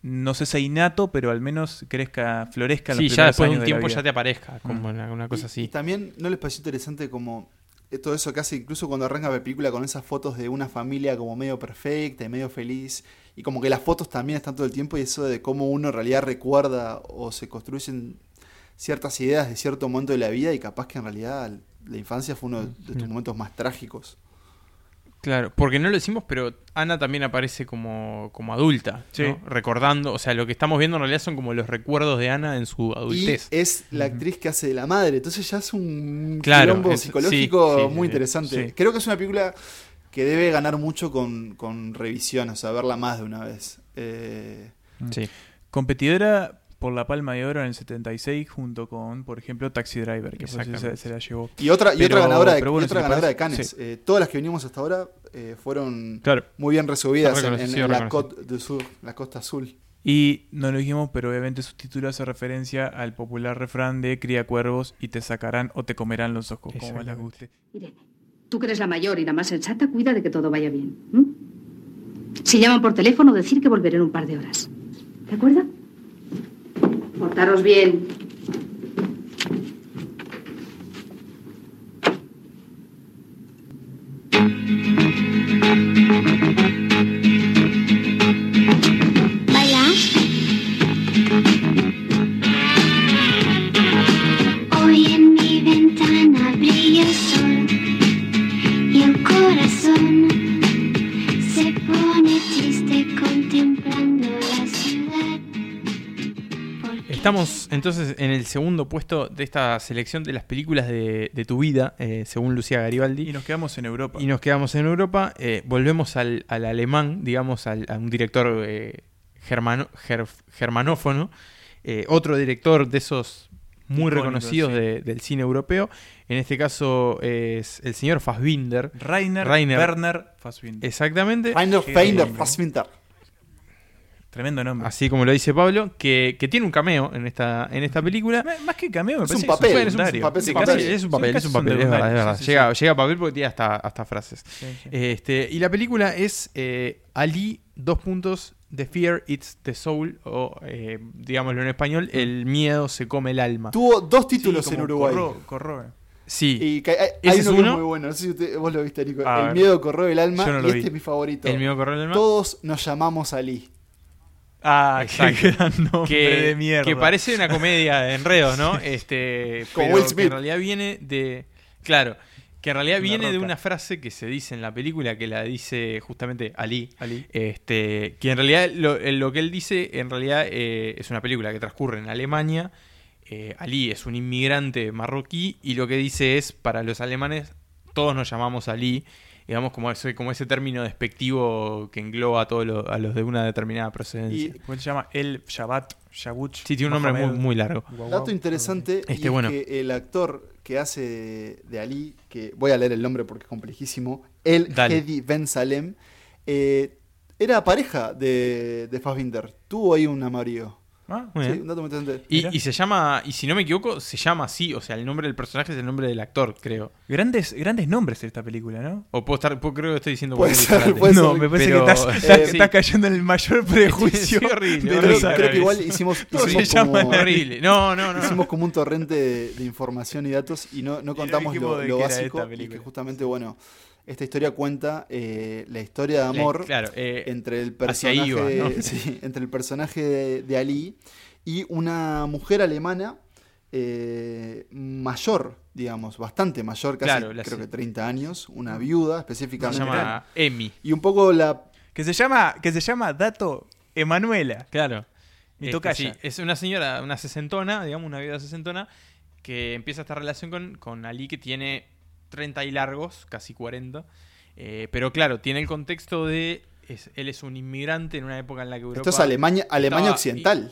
no sé si innato, pero al menos crezca, florezca los Sí, ya después de un tiempo ya te aparezca, como Mm. una, cosa Y- así. Y también, ¿no les pareció interesante como todo eso que hace, incluso cuando arranca la película con esas fotos de una familia como medio perfecta y medio feliz? Y como que las fotos también están todo el tiempo y eso de cómo uno en realidad recuerda o se construyen ciertas ideas de cierto momento de la vida y capaz que en realidad la infancia fue uno de tus Mm. momentos más trágicos. Claro, porque no lo decimos, pero Ana también aparece como, como adulta, Sí. ¿no? recordando, o sea, lo que estamos viendo en realidad son como los recuerdos de Ana en su Y adultez. es la actriz que hace de la madre, entonces ya es un Claro, quilombo es- psicológico sí, sí, sí, muy interesante. Sí. Creo que es una película que debe ganar mucho con, con revisión, o sea, verla más de una vez. Eh, Sí. Competidora por la Palma de Oro en el 76 junto con, por ejemplo, Taxi Driver, que se, la llevó. y otra, y Pero- otra ganadora de, bueno, y otra si ganadora de Cannes. sí. Eh, todas las que venimos hasta ahora eh, fueron Claro. muy bien resubidas en, en- Reconocido, en la. Côte du Sur, la costa azul. Y no lo dijimos, pero obviamente su título hace referencia al popular refrán de cría cuervos y te sacarán o te comerán los ojos, como más les guste. Irene, tú que eres la mayor y la más sensata, cuida de que todo vaya bien. Si llaman por teléfono, decir que volveré en un par de horas. ¿De acuerdo? Portaros bien. Segundo puesto de esta selección de las películas de, de tu vida, eh, según Lucía Garibaldi. Y nos quedamos en Europa. Y nos quedamos en Europa. eh, volvemos al, al alemán, digamos, al- a un director eh, germano- ger- germanófono. eh, otro director de esos muy reconocidos sí. de- del cine europeo. En este caso es el señor Fassbinder. Rainer, Rainer. Werner Fassbinder. Exactamente. Rainer. Fassbinder. Tremendo nombre. Así como lo dice Pablo, que, que tiene un cameo en esta, en esta película. M- Más que cameo, me Es parece un que papel, un es un papel es un papel, es casi un papel, es verdad, es verdad. sí, sí, llega, sí. llega papel porque tiene hasta, hasta frases. Sí, sí. Este, y la película es eh, Ali, dos puntos, The Fear It's the Soul, o eh, digámoslo en español, El miedo se come el alma. Tuvo dos títulos en Uruguay. corro- corroe. Sí, Y que hay, Ese hay es uno que uno. es muy bueno. No sé si usted- vos lo viste, Nico. A el ver. miedo corroe el alma. Yo no y este vi. es mi favorito. El miedo corre el alma. Todos nos llamamos Ali. Ah, Exacto. qué gran nombre que, de mierda. que parece una comedia de enredos, ¿no? Este, Como Will que Smith. en realidad viene de. Claro, que en realidad Una viene de una frase que se dice en la película que la dice justamente Ali. Ali. Este, que en realidad lo, eh, lo que él dice, en realidad eh, es una película que transcurre en Alemania. Eh, Ali es un inmigrante marroquí y lo que dice es, para los alemanes, todos nos llamamos Ali. Digamos, como ese, como ese término despectivo que engloba a, todos los- a los de una determinada procedencia. ¿Cómo se llama? El Shabbat, Shabuch. Sí, tiene un nombre muy, muy largo. Guau, Dato interesante Este, y es bueno. que el actor que hace de, Ali, que voy a leer el nombre porque es complejísimo, el Dale. Hedi Ben Salem, eh, era pareja de, de Fassbinder. Tuvo ahí un amorío. Ah, Muy Sí, bien. un dato muy interesante. Y, se llama, y si no me equivoco, se llama así, o sea, el nombre del personaje es el nombre del actor, creo. Grandes, grandes nombres esta película, ¿no? O puedo estar, puedo- creo que estoy diciendo Puede ser, puede no, ser. me parece pero- que estás, eh, estás- sí. estás cayendo en el mayor prejuicio. Horrible, de horrible. creo que igual hicimos, Todo hicimos se como, Horrible. No, no, no. hicimos como un torrente de, de información y datos y no, no contamos lo, lo básico y que justamente, bueno, esta historia cuenta eh, la historia de Le- amor claro, eh, entre el hacia personaje, ahí iba, ¿no? sí, entre el personaje de, de Ali y una mujer alemana eh, mayor, digamos, bastante mayor, casi Claro, la- creo que 30 años, una viuda se específicamente. llama Emi. Y un poco la Que se llama, que se llama Dato Emanuela. Claro. Mi tocaya. sí, es una señora, una sesentona, digamos, una vida sesentona, que empieza esta relación con, con Ali que tiene 30 y largos, casi 40. eh, pero claro, tiene el contexto de. es- él es un inmigrante en una época en la que Europa. Esto es Alemania, Alemania Occidental.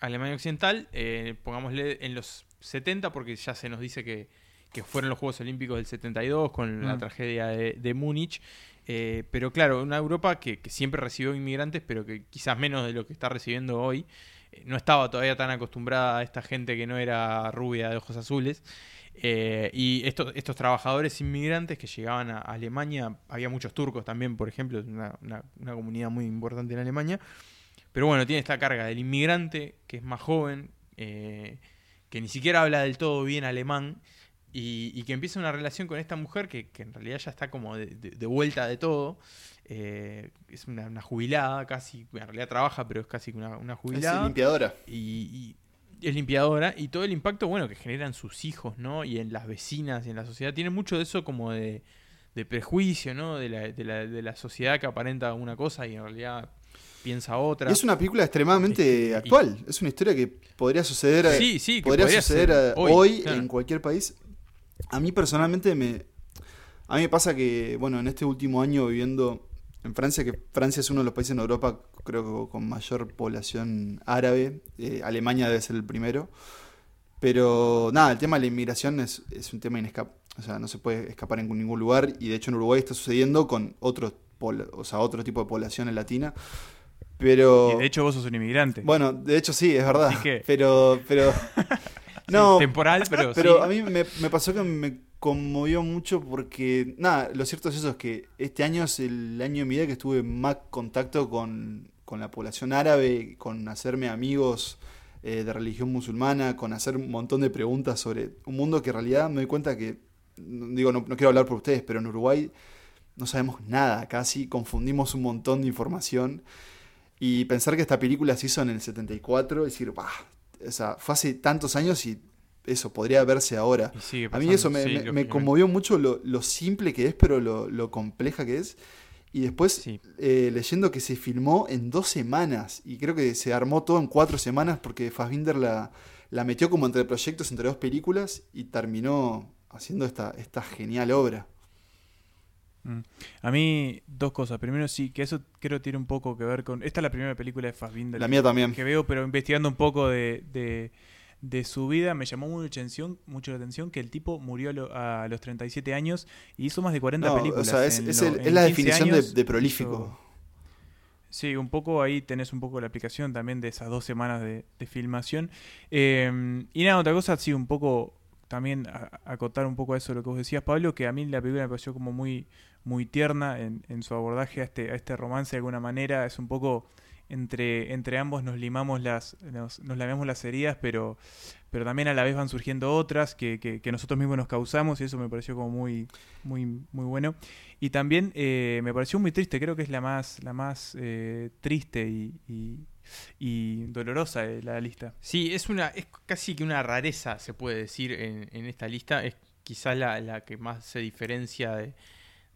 Alemania Occidental, eh, pongámosle en los 70, porque ya se nos dice que, que fueron los Juegos Olímpicos del 72 con la Mm. tragedia de, de Múnich. Eh, pero claro, una Europa que, que siempre recibió inmigrantes, pero que quizás menos de lo que está recibiendo hoy. Eh, no estaba todavía tan acostumbrada a esta gente que no era rubia de ojos azules. Eh, y estos, estos trabajadores inmigrantes que llegaban a Alemania, había muchos turcos también, por ejemplo, una, una- comunidad muy importante en Alemania. Pero bueno, tiene esta carga del inmigrante, que es más joven, eh, que ni siquiera habla del todo bien alemán, y, que empieza una relación con esta mujer que, en realidad ya está como de vuelta de todo. Eh, es una, una jubilada casi, en realidad trabaja, pero es casi una, una jubilada. limpiadora. Y, y es limpiadora. Y todo el impacto, bueno, que generan sus hijos, ¿no? Y en las vecinas y en la sociedad. Tiene mucho de eso como de, de prejuicio, ¿no? De la, de, la, de la sociedad que aparenta una cosa y en realidad piensa otra. Y es una película extremadamente y- actual. Es una historia que podría suceder, eh, Sí, sí, que podría podría suceder eh, hoy, hoy, claro. en cualquier país. A mí personalmente me, a mí me pasa que, bueno, en este último año viviendo en Francia, que Francia es uno de los países en Europa, creo que con mayor población árabe. eh, Alemania debe ser el primero. Pero nada, el tema de la inmigración es, es un tema inescapable. O sea, no se puede escapar en ningún lugar. Y de hecho en Uruguay está sucediendo con otros pobla- o sea, otro tipo de población latina. Pero. Y de hecho vos sos un inmigrante. Bueno, de hecho sí, es verdad. Así que- Pero, pero. no. temporal, pero Pero sí. a mí me, me pasó que me conmovió mucho porque. Nada, lo cierto es eso: es que este año es el año de mi vida que estuve más contacto con, con la población árabe, con hacerme amigos eh, de religión musulmana, con hacer un montón de preguntas sobre un mundo que en realidad me doy cuenta que. Digo, no, no quiero hablar por ustedes, pero en Uruguay no sabemos nada casi, confundimos un montón de información. Y pensar que esta película se hizo en el 74, decir, bah, o sea, fue hace tantos años y eso podría verse ahora. A mí eso me, sí, me- me lógicamente. conmovió mucho lo, lo simple que es, pero lo, lo compleja que es. Y después eh, leyendo que se filmó en dos semanas y creo que se armó todo en cuatro semanas porque Fassbinder la, la metió como entre proyectos, entre dos películas y terminó haciendo esta, esta genial obra. Mm. A mí, dos cosas. Primero, sí, que eso creo tiene un poco que ver con. Esta es la primera película de Fassbinder. La mía también. Que veo, pero investigando un poco de, de, de su vida, me llamó mucho, atención, mucho la atención que el tipo murió a, lo- a los 37 años y hizo más de 40 No, o películas. sea, es- es el- es la 15 definición de- prolífico. hizo- Sí, un poco ahí tenés un poco la aplicación también de esas dos semanas de, de filmación. Eh, y nada, otra cosa, sí, un poco también a- acotar un poco a eso lo que vos decías, Pablo, que a mí la película me pareció como muy, muy tierna en, en su abordaje a este, a este romance de alguna manera. Es un poco entre, entre ambos nos limamos las, nos, nos las heridas, pero, pero también a la vez van surgiendo otras que, que, nosotros mismos nos causamos y eso me pareció como muy, muy, muy bueno. Y también eh, me pareció muy triste, creo que es la más, la más eh, triste y, y, y dolorosa de la lista. Sí, es una es casi que una rareza, se puede decir, en, en esta lista. Es quizás la, la que más se diferencia de,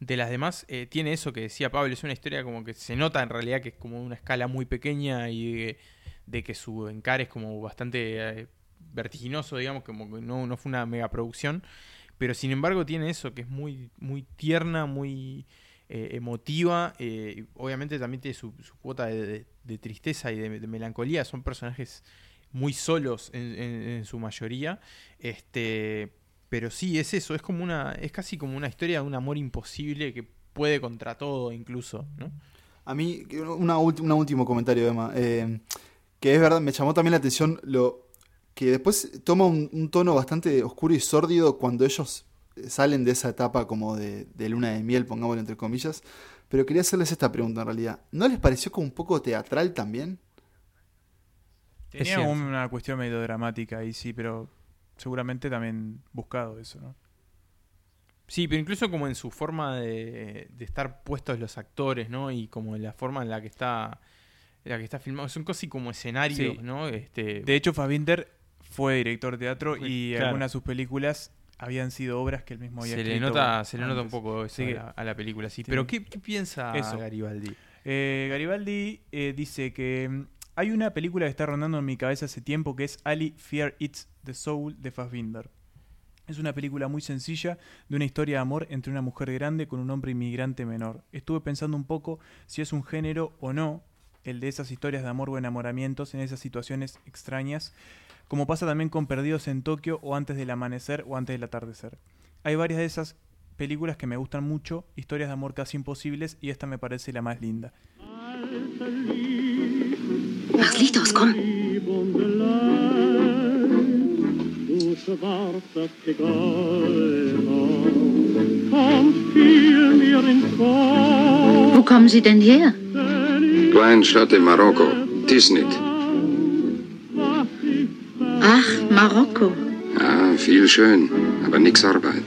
de las demás. Eh, tiene eso que decía Pablo, es una historia como que se nota en realidad que es como una escala muy pequeña y de, que su encare es como bastante eh, vertiginoso, digamos, como que no, no fue una megaproducción. Pero sin embargo tiene eso, que es muy, muy tierna, muy eh, emotiva. obviamente también tiene su, su cuota de, de- tristeza y de, de melancolía. Son personajes muy solos en, en- en su mayoría. Este, pero sí, es eso, es como una. Es casi como una historia de un amor imposible que puede contra todo, incluso, ¿no? A mí, una, un último comentario, Emma. eh, que es verdad, me llamó también la atención lo que después toma un, un tono bastante oscuro y sórdido cuando ellos eh, salen de esa etapa como de, de luna de miel, pongámoslo entre comillas. Pero quería hacerles esta pregunta en realidad. ¿No les pareció como un poco teatral también? Tenía una cuestión medio dramática ahí, sí, pero seguramente también buscado eso, ¿no? Sí, pero incluso como en su forma de, de estar puestos los actores, ¿no? Y como en la forma en la que está. la que está filmado. Son casi como escenarios, Sí. ¿no? Este, De hecho, Fassbinder fue director de teatro y claro. algunas de sus películas habían sido obras que él mismo había Se le nota, se le nota un poco eso Así a la, a la película, sí. Sí. Pero ¿qué, qué piensa Eso. Garibaldi? Eh, Garibaldi eh, dice que mm, hay una película que está rondando en mi cabeza hace tiempo que es Ali Fear It's the Soul de Fassbinder. Es una película muy sencilla de una historia de amor entre una mujer grande con un hombre inmigrante menor. Estuve pensando un poco si es un género o no el de esas historias de amor o enamoramientos en esas situaciones extrañas, como pasa también con Perdidos en Tokio o Antes del Amanecer o Antes del Atardecer. Hay varias de esas películas que me gustan mucho, historias de amor casi imposibles, y esta me parece la más linda. Licht aus, komm. Wo kommen Sie denn her? Kleine Stadt in Marokko, Tisnit. Ach, Marokko. Ja, viel schön, aber nix Arbeit.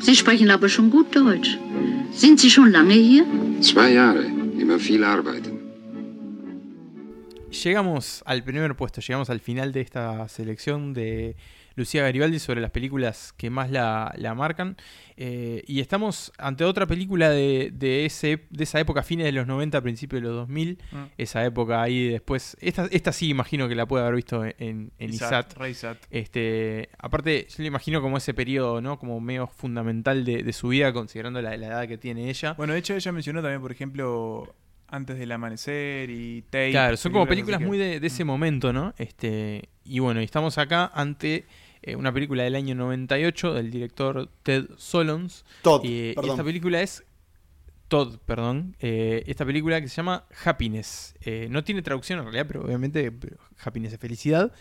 Sie sprechen aber schon gut Deutsch. Sind Sie schon lange hier? Zwei Jahre, immer viel arbeiten. Llegamos al primer puesto, llegamos al final de esta selección de Lucía Garibaldi sobre las películas que más la, la marcan. Eh, y estamos ante otra película de, de, ese, de esa época, fines de los 90, principios de los 2000. Mm. Esa época ahí después. Esta, esta sí imagino que la puede haber visto en, en Isat. Este, aparte, yo le imagino como ese periodo, ¿no? Como medio fundamental de, de su vida, considerando la, la edad que tiene ella. Bueno, de hecho ella mencionó también, por ejemplo, Antes del Amanecer y Tape. Claro, son como películas que- muy de, de ese momento, ¿no? Este, y bueno, y estamos acá ante eh, una película del año 98 del director Ted Solons. Todd, Eh, y perdón. esta película es Todd, perdón. eh, esta película que se llama Happiness. Eh, no tiene traducción en realidad, pero obviamente pero Happiness es felicidad.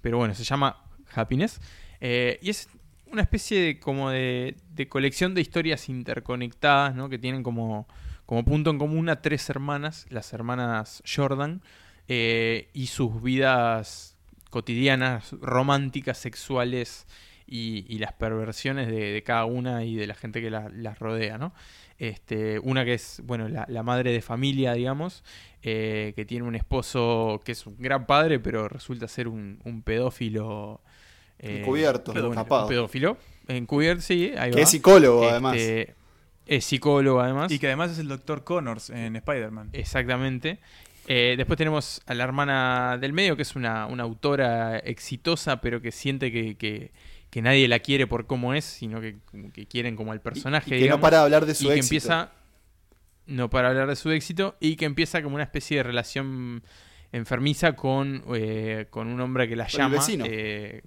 Pero bueno, se llama Happiness. Eh, y es una especie de, como de, de colección de historias interconectadas, ¿no? Que tienen como, como punto en común a tres hermanas, las hermanas Jordan, eh, y sus vidas cotidianas, románticas, sexuales y, y las perversiones de, de cada una y de la gente que la- las rodea, ¿no? Este, una que es, bueno, la, la madre de familia, digamos, eh, que tiene un esposo que es un gran padre, pero resulta ser un, un pedófilo. eh, Encubierto, bueno, un pedófilo. Encubierto, sí, ahí Que va. es psicólogo, Este, además. Es psicólogo, además. Y que además es el Dr. Connors en Spider-Man. Exactamente. Eh, después tenemos a la hermana del medio, que es una, una autora exitosa, pero que siente que, que- que nadie la quiere por cómo es, sino que, quieren como al personaje. y que no para de hablar de su y que éxito. empieza no para hablar de su éxito y que empieza como una especie de relación enfermiza con, eh, con un hombre que la llama. vecino. eh,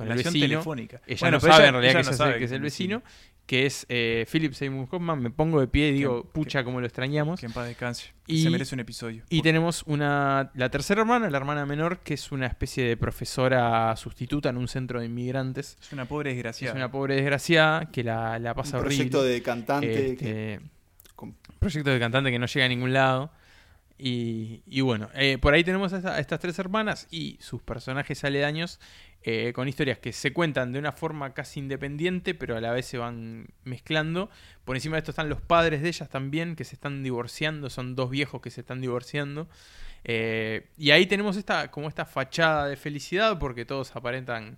con el Relación vecino. telefónica. Ella Bueno, no sabe ella- en realidad que, no es- sabe que es el es el vecino, que es eh, Philip Seymour Hoffman. Me pongo de pie y digo, pucha, como lo extrañamos. Que en paz descanse. Y- Se merece un episodio. Y tenemos una la tercera hermana, la hermana menor, que es una especie de profesora sustituta en un centro de inmigrantes. Es una pobre desgraciada. Es una pobre desgraciada que la, la pasa Un horrible. proyecto de cantante Este, proyecto de cantante que no llega a ningún lado. Y, y bueno, eh, por ahí tenemos a, esta- a estas tres hermanas y sus personajes aledaños eh, con historias que se cuentan de una forma casi independiente, pero a la vez se van mezclando. Por encima de esto están los padres de ellas también, que se están divorciando, son dos viejos que se están divorciando. Eh, y ahí tenemos esta, como esta fachada de felicidad, porque todos aparentan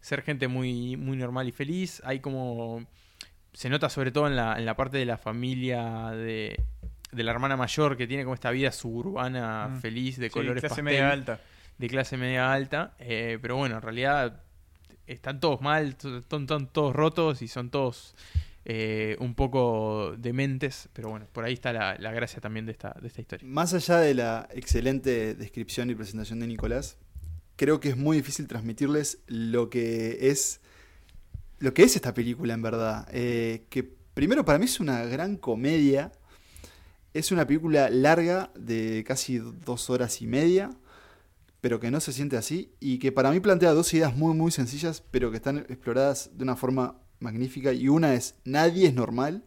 ser gente muy, muy normal y feliz. Hay como. Se nota sobre todo en la, en la parte de la familia de, de la hermana mayor que tiene como esta vida suburbana Mm. feliz de Sí, colores clase pastel, media alta. De clase media alta eh, pero bueno en realidad están todos mal son todos rotos y son todos eh, un poco dementes pero bueno por ahí está la, la gracia también de esta, de esta historia Más allá de la excelente descripción y presentación de Nicolás, creo que es muy difícil transmitirles lo que es lo que es esta película en verdad. Eh, que primero para mí es una gran comedia. Es una película larga de casi dos horas y media, pero que no se siente así y que para mí plantea dos ideas muy muy sencillas, pero que están exploradas de una forma magnífica. Y una es nadie es normal,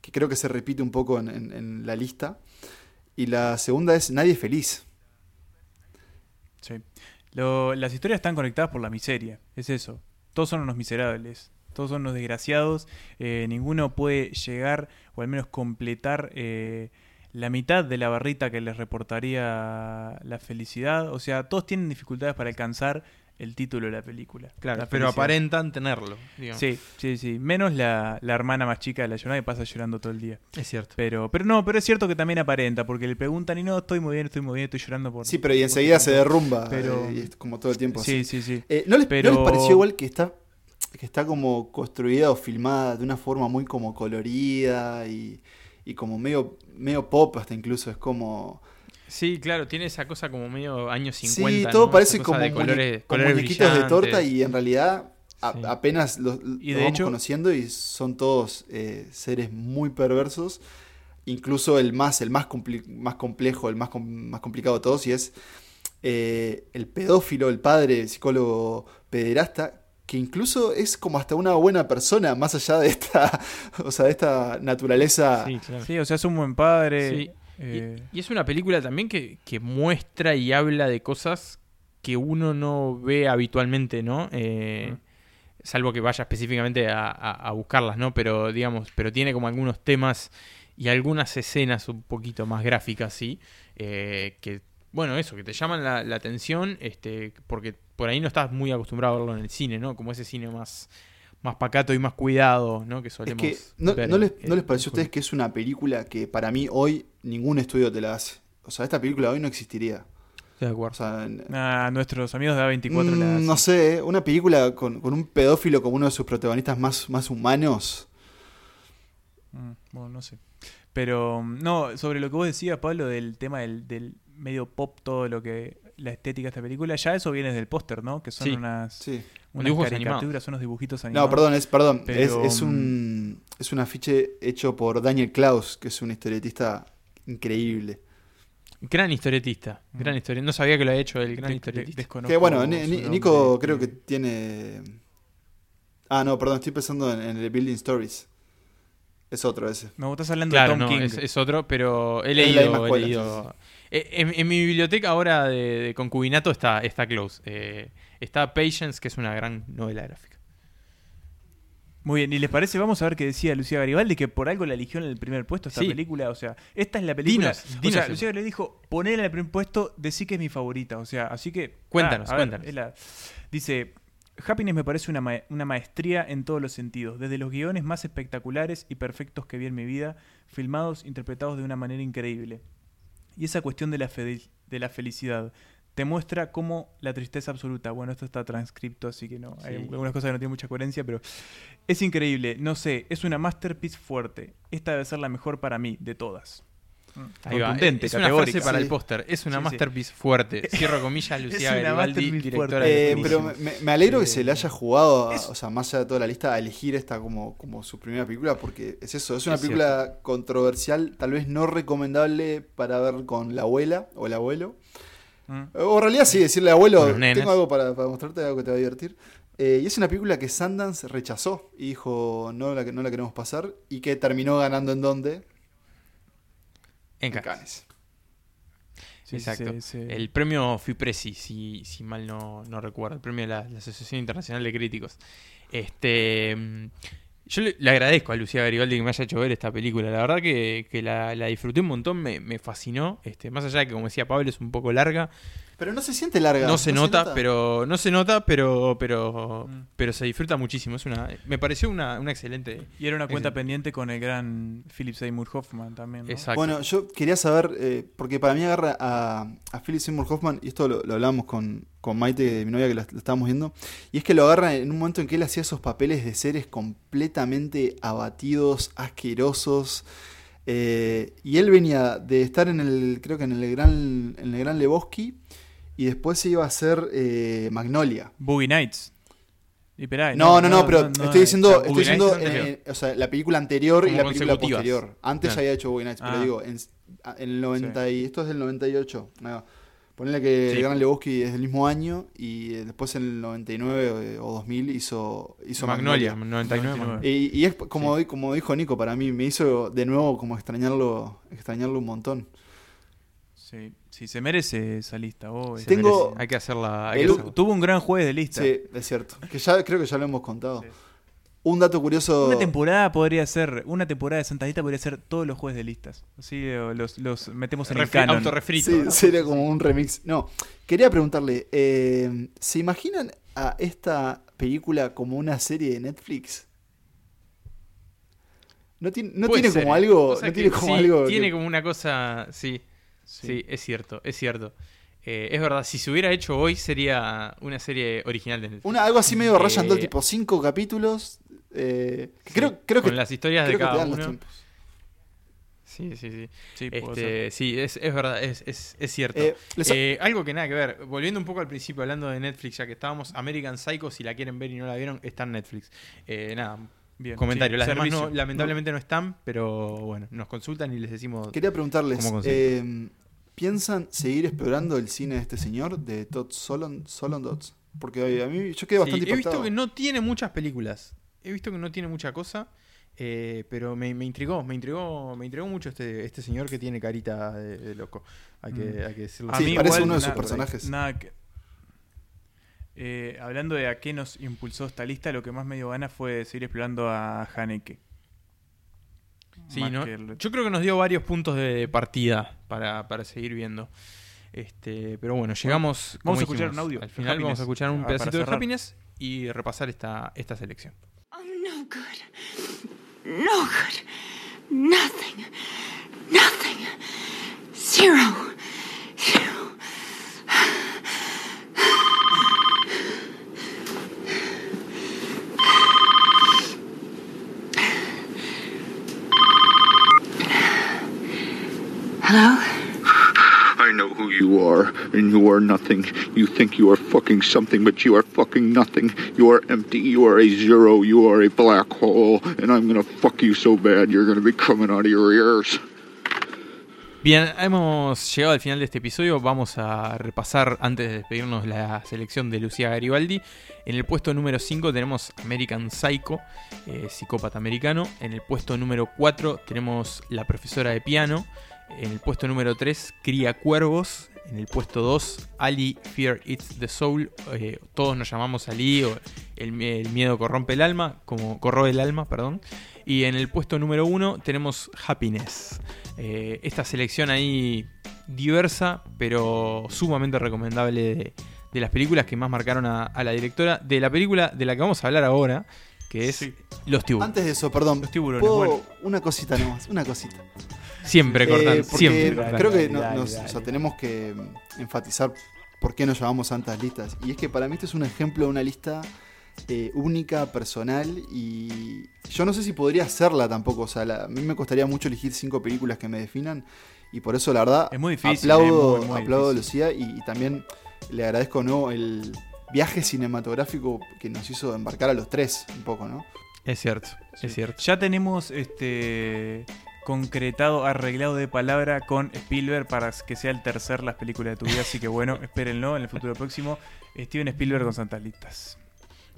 que creo que se repite un poco en- la lista. Y la segunda es Nadie es feliz. Sí. Lo- las historias están conectadas por la miseria, es eso. Todos son unos miserables, todos son unos desgraciados, eh, ninguno puede llegar o al menos completar eh, la mitad de la barrita que les reportaría la felicidad. O sea, todos tienen dificultades para alcanzar el título de la película. Claro, La pero aparentan tenerlo. digamos. Sí, sí, sí. Menos la, la hermana más chica de la llorona que pasa llorando todo el día. Es cierto. Pero, pero no, pero es cierto que también aparenta, porque le preguntan y no, estoy muy bien, estoy muy bien, estoy llorando por. Sí, pero y enseguida tu se tonto". derrumba. Pero, eh, y es como todo el tiempo sí, así. sí, sí. Eh, ¿no, les, pero... ¿No les pareció igual que está, que está como construida o filmada de una forma muy como colorida y, y como medio, medio pop hasta incluso? Es como... Sí, claro, tiene esa cosa como medio años 50. sí, todo ¿no? parece como de colores, muñequitos de torta y en realidad a- Sí. apenas los, los de vamos hecho- conociendo y son todos eh, seres muy perversos. Incluso el más, el más, más complejo, el más, com- más complicado de todos, y es eh, el pedófilo, el padre, el psicólogo pederasta, que incluso es como hasta una buena persona, más allá de esta, o sea, de esta naturaleza. Sí, claro. Sí, o sea, es un buen padre. Sí. eh, Y, y es una película también que, que muestra y habla de cosas que uno no ve habitualmente, ¿no? Eh. Salvo que vaya específicamente a, a- a buscarlas, ¿no? Pero digamos, pero tiene como algunos temas y algunas escenas un poquito más gráficas, sí. eh, que, bueno, eso, que te llaman la, la atención, este, porque por ahí no estás muy acostumbrado a verlo en el cine, ¿no? Como ese cine más, más pacato y más cuidado, ¿no? Que Es solemos que, ¿no, ver no les, ¿no les pareció a ustedes que es una película que para mí hoy ningún estudio te la hace? O sea, esta película hoy no existiría. Estoy de O acuerdo. sea, en- a nuestros amigos de A24 Mm, la no sé, ¿eh? una película con, con un pedófilo como uno de sus protagonistas más, más humanos. Mm, Bueno, no sé. Pero mm, no, sobre lo que vos decías, Pablo, del tema del, del medio pop, todo lo que. la estética de esta película, ya eso viene del póster, ¿no? Que son Sí. unas, Sí. unas Dibujos caricaturas, animados. unos dibujitos animados. No, perdón, es, perdón, Pero, es, es un es un afiche hecho por Daniel Klaus, que es un historietista increíble. Gran historietista, gran Mm. historietista. No sabía que lo había hecho el gran De- de- historietista. desconozco Que bueno, Nico creo que este, tiene... Ah, no, perdón, estoy pensando en, en el Building Stories. Es otro ese. No, vos estás hablando Claro, de Tom no, King. es, es otro, pero he Es la leído. he leído- sí, En, en mi biblioteca ahora de, de concubinato está, está Close. Eh, está Patience, que es una gran novela gráfica. Muy bien, ¿y les parece? Vamos a ver qué decía Lucía Garibaldi, que por algo la eligió en el primer puesto esta Sí. película. O sea, esta es la película. Dinos, o dinos, sea. Lucía le dijo, ponela en el primer puesto, decí que es mi favorita. O sea, así que. Cuéntanos, ah, ver, cuéntanos. la- dice. Happiness me parece una, ma- una maestría en todos los sentidos, desde los guiones más espectaculares y perfectos que vi en mi vida, filmados, interpretados de una manera increíble. Y esa cuestión de la, fe- de la felicidad te muestra cómo la tristeza absoluta, bueno, esto está transcripto, así que no, hay algunas cosas que no tienen mucha coherencia, pero es increíble, no sé, es una masterpiece fuerte. Esta debe ser la mejor para mí, de todas. Ahí va. Contundente, Es una frase para Sí. el póster. Es una Sí, sí. masterpiece fuerte. Cierro comillas, Lucía Garibaldi, directora de Eh, pero me, me alegro que Eh, se le haya jugado, a- o sea, más allá de toda la lista, a elegir esta como, como su primera película, porque es eso, es una Es película controversial, tal vez no recomendable para ver con la abuela o el abuelo. Mm. O en realidad sí, decirle abuelo, tengo algo para, para mostrarte, algo que te va a divertir. Eh, y es una película que Sundance rechazó y dijo no la, no la queremos pasar y que terminó ganando en dónde? En En Cannes. Cannes. Sí, Exacto. sí, sí. El premio FIPRESI, si, si mal no, no recuerdo. El premio de la, la Asociación Internacional de Críticos. Este. Yo le, le agradezco a Lucía Garibaldi que me haya hecho ver esta película. La verdad que, que la, la disfruté un montón, me, me fascinó. Este, más allá de que, como decía Pablo, es un poco larga. Pero no se siente larga. No se nota, pero. No se nota, pero. pero. Mm. pero se disfruta muchísimo. Es una. Me pareció una, una excelente. Y era una cuenta pendiente con el gran Philip Seymour Hoffman también. ¿no? Exacto. Bueno, yo quería saber, eh, porque para mí agarra a, a Philip Seymour Hoffman, y esto lo, lo hablábamos con, con Maite, mi novia, que la, la estábamos viendo, y es que lo agarra en un momento en que él hacía esos papeles de seres completamente abatidos, asquerosos, eh, y él venía de estar en el, creo que en el Gran, en el gran Lebowski, y después se iba a hacer eh, Magnolia. Boogie Nights. Y No, no, no, pero estoy diciendo, estoy diciendo eh, o sea, la película anterior y la película posterior. Antes Claro. ya había hecho Boogie Nights, pero Ah. digo, en, en el 90 y esto es del 98. No, ponele que Sí. el Gran Lebowski es del mismo año y eh, después en el 99 eh, o 2000 hizo hizo Magnolia, Magnolia. 99. 99. Y, y es como, como dijo Nico, para mí me hizo de nuevo como extrañarlo, extrañarlo un montón. Sí, sí, se merece esa lista. oh, Se Tengo- merece. Hay que hacerla. Hay que el- hacerla. Tuvo un gran juez de lista. Sí, es cierto. Que ya creo que ya lo hemos contado. Sí. Un dato curioso. Una temporada podría ser, una temporada de Santa Lista podría ser todos los jueves de listas. Así eh, los, los metemos en el Refri- canon. autorrefrito. Sí, sería como un remix. No, quería preguntarle, eh, ¿se imaginan a esta película como una serie de Netflix? ¿No tiene, no tiene como ¿eh? algo? O sea ¿No tiene como sí, algo? Tiene que- como una cosa. Sí, sí, Sí. es cierto, es cierto. Eh, es verdad, si se hubiera hecho hoy sería una serie original de Netflix. Una, algo así medio Ryan Eh, tipo cinco capítulos. Eh, Sí, creo, creo que. con las historias de creo que cada uno. tiempos. Sí, sí, sí. Sí, Este, sí, es, es verdad, es, es, es cierto. Eh, les- Eh, algo que nada que ver. Volviendo un poco al principio, hablando de Netflix, ya que estábamos, American Psycho, si la quieren ver y no la vieron, está en Netflix. Eh, nada, Bien, comentario. sí, Las demás no, lamentablemente no. están, pero bueno, nos consultan y les decimos. Quería preguntarles, eh, ¿piensan seguir explorando el cine de este señor, de Todd Solon, Solon Dots? Porque a mí yo quedé Sí, bastante he visto que no tiene muchas películas. He visto que no tiene mucha cosa. eh, pero me, me intrigó, me intrigó, me intrigó mucho este, este señor que tiene carita de, de loco. Hay que, Mm. hay que decirlo. A Sí, mí parece igual uno de sus nada- personajes. nada que- Eh, hablando de a qué nos impulsó esta lista, lo que más me dio ganas fue seguir explorando a Haneke. Sí, ¿no? el- Yo creo que nos dio varios puntos de partida para, para seguir viendo. Este, pero bueno, llegamos. vamos a escuchar dijimos, un audio Al final vamos a escuchar un Ah, pedacito de. Happiness y repasar esta, esta selección. No good. No good. Nothing. Nothing. Zero. Zero. Hello? Who you are, and you are nothing. You think you are fucking something, but you are fucking nothing. You are empty. You are a zero. You are a black hole, and I'm fuck you so bad you're be coming out of your ears. Bien, hemos llegado al final de este episodio. Vamos a repasar, antes de despedirnos, la selección de Lucía Garibaldi. En el puesto número 5 tenemos American Psycho, eh, psicópata americano. En el puesto número 4 tenemos La profesora de piano. En el puesto número 3, Cría Cuervos. En el puesto 2, Ali Fear Eats the Soul. eh, todos nos llamamos Ali o el, mie- el miedo corrompe el alma, como corroe el alma, perdón. Y en el puesto número 1 tenemos Happiness. Eh, esta selección ahí diversa, pero sumamente recomendable de, las películas que más marcaron a la directora. De la película de la que vamos a hablar ahora, que es Sí. Los Tiburones. Antes de eso, perdón. Los tiburones, ¿puedo- bueno. Una cosita nomás, una cosita. Siempre Eh, cortando, porque siempre. creo que Dale, no- dale, nos- dale. o sea, tenemos que mm, enfatizar por qué nos llamamos tantas listas. Y es que para mí este es un ejemplo de una lista eh, única, personal, y yo no sé si podría hacerla tampoco. O sea, la- a mí me costaría mucho elegir cinco películas que me definan, y por eso la verdad Es muy difícil, aplaudo, es muy, muy aplaudo a. Lucía y, y también le agradezco ¿no? el viaje cinematográfico que nos hizo embarcar a los tres un poco, ¿no? Es cierto, Sí. es cierto. Ya tenemos este concretado, arreglado de palabra con Spielberg para que sea el tercer las películas de tu vida, así que bueno, espérenlo en el futuro próximo. Steven Spielberg con Santas Listas.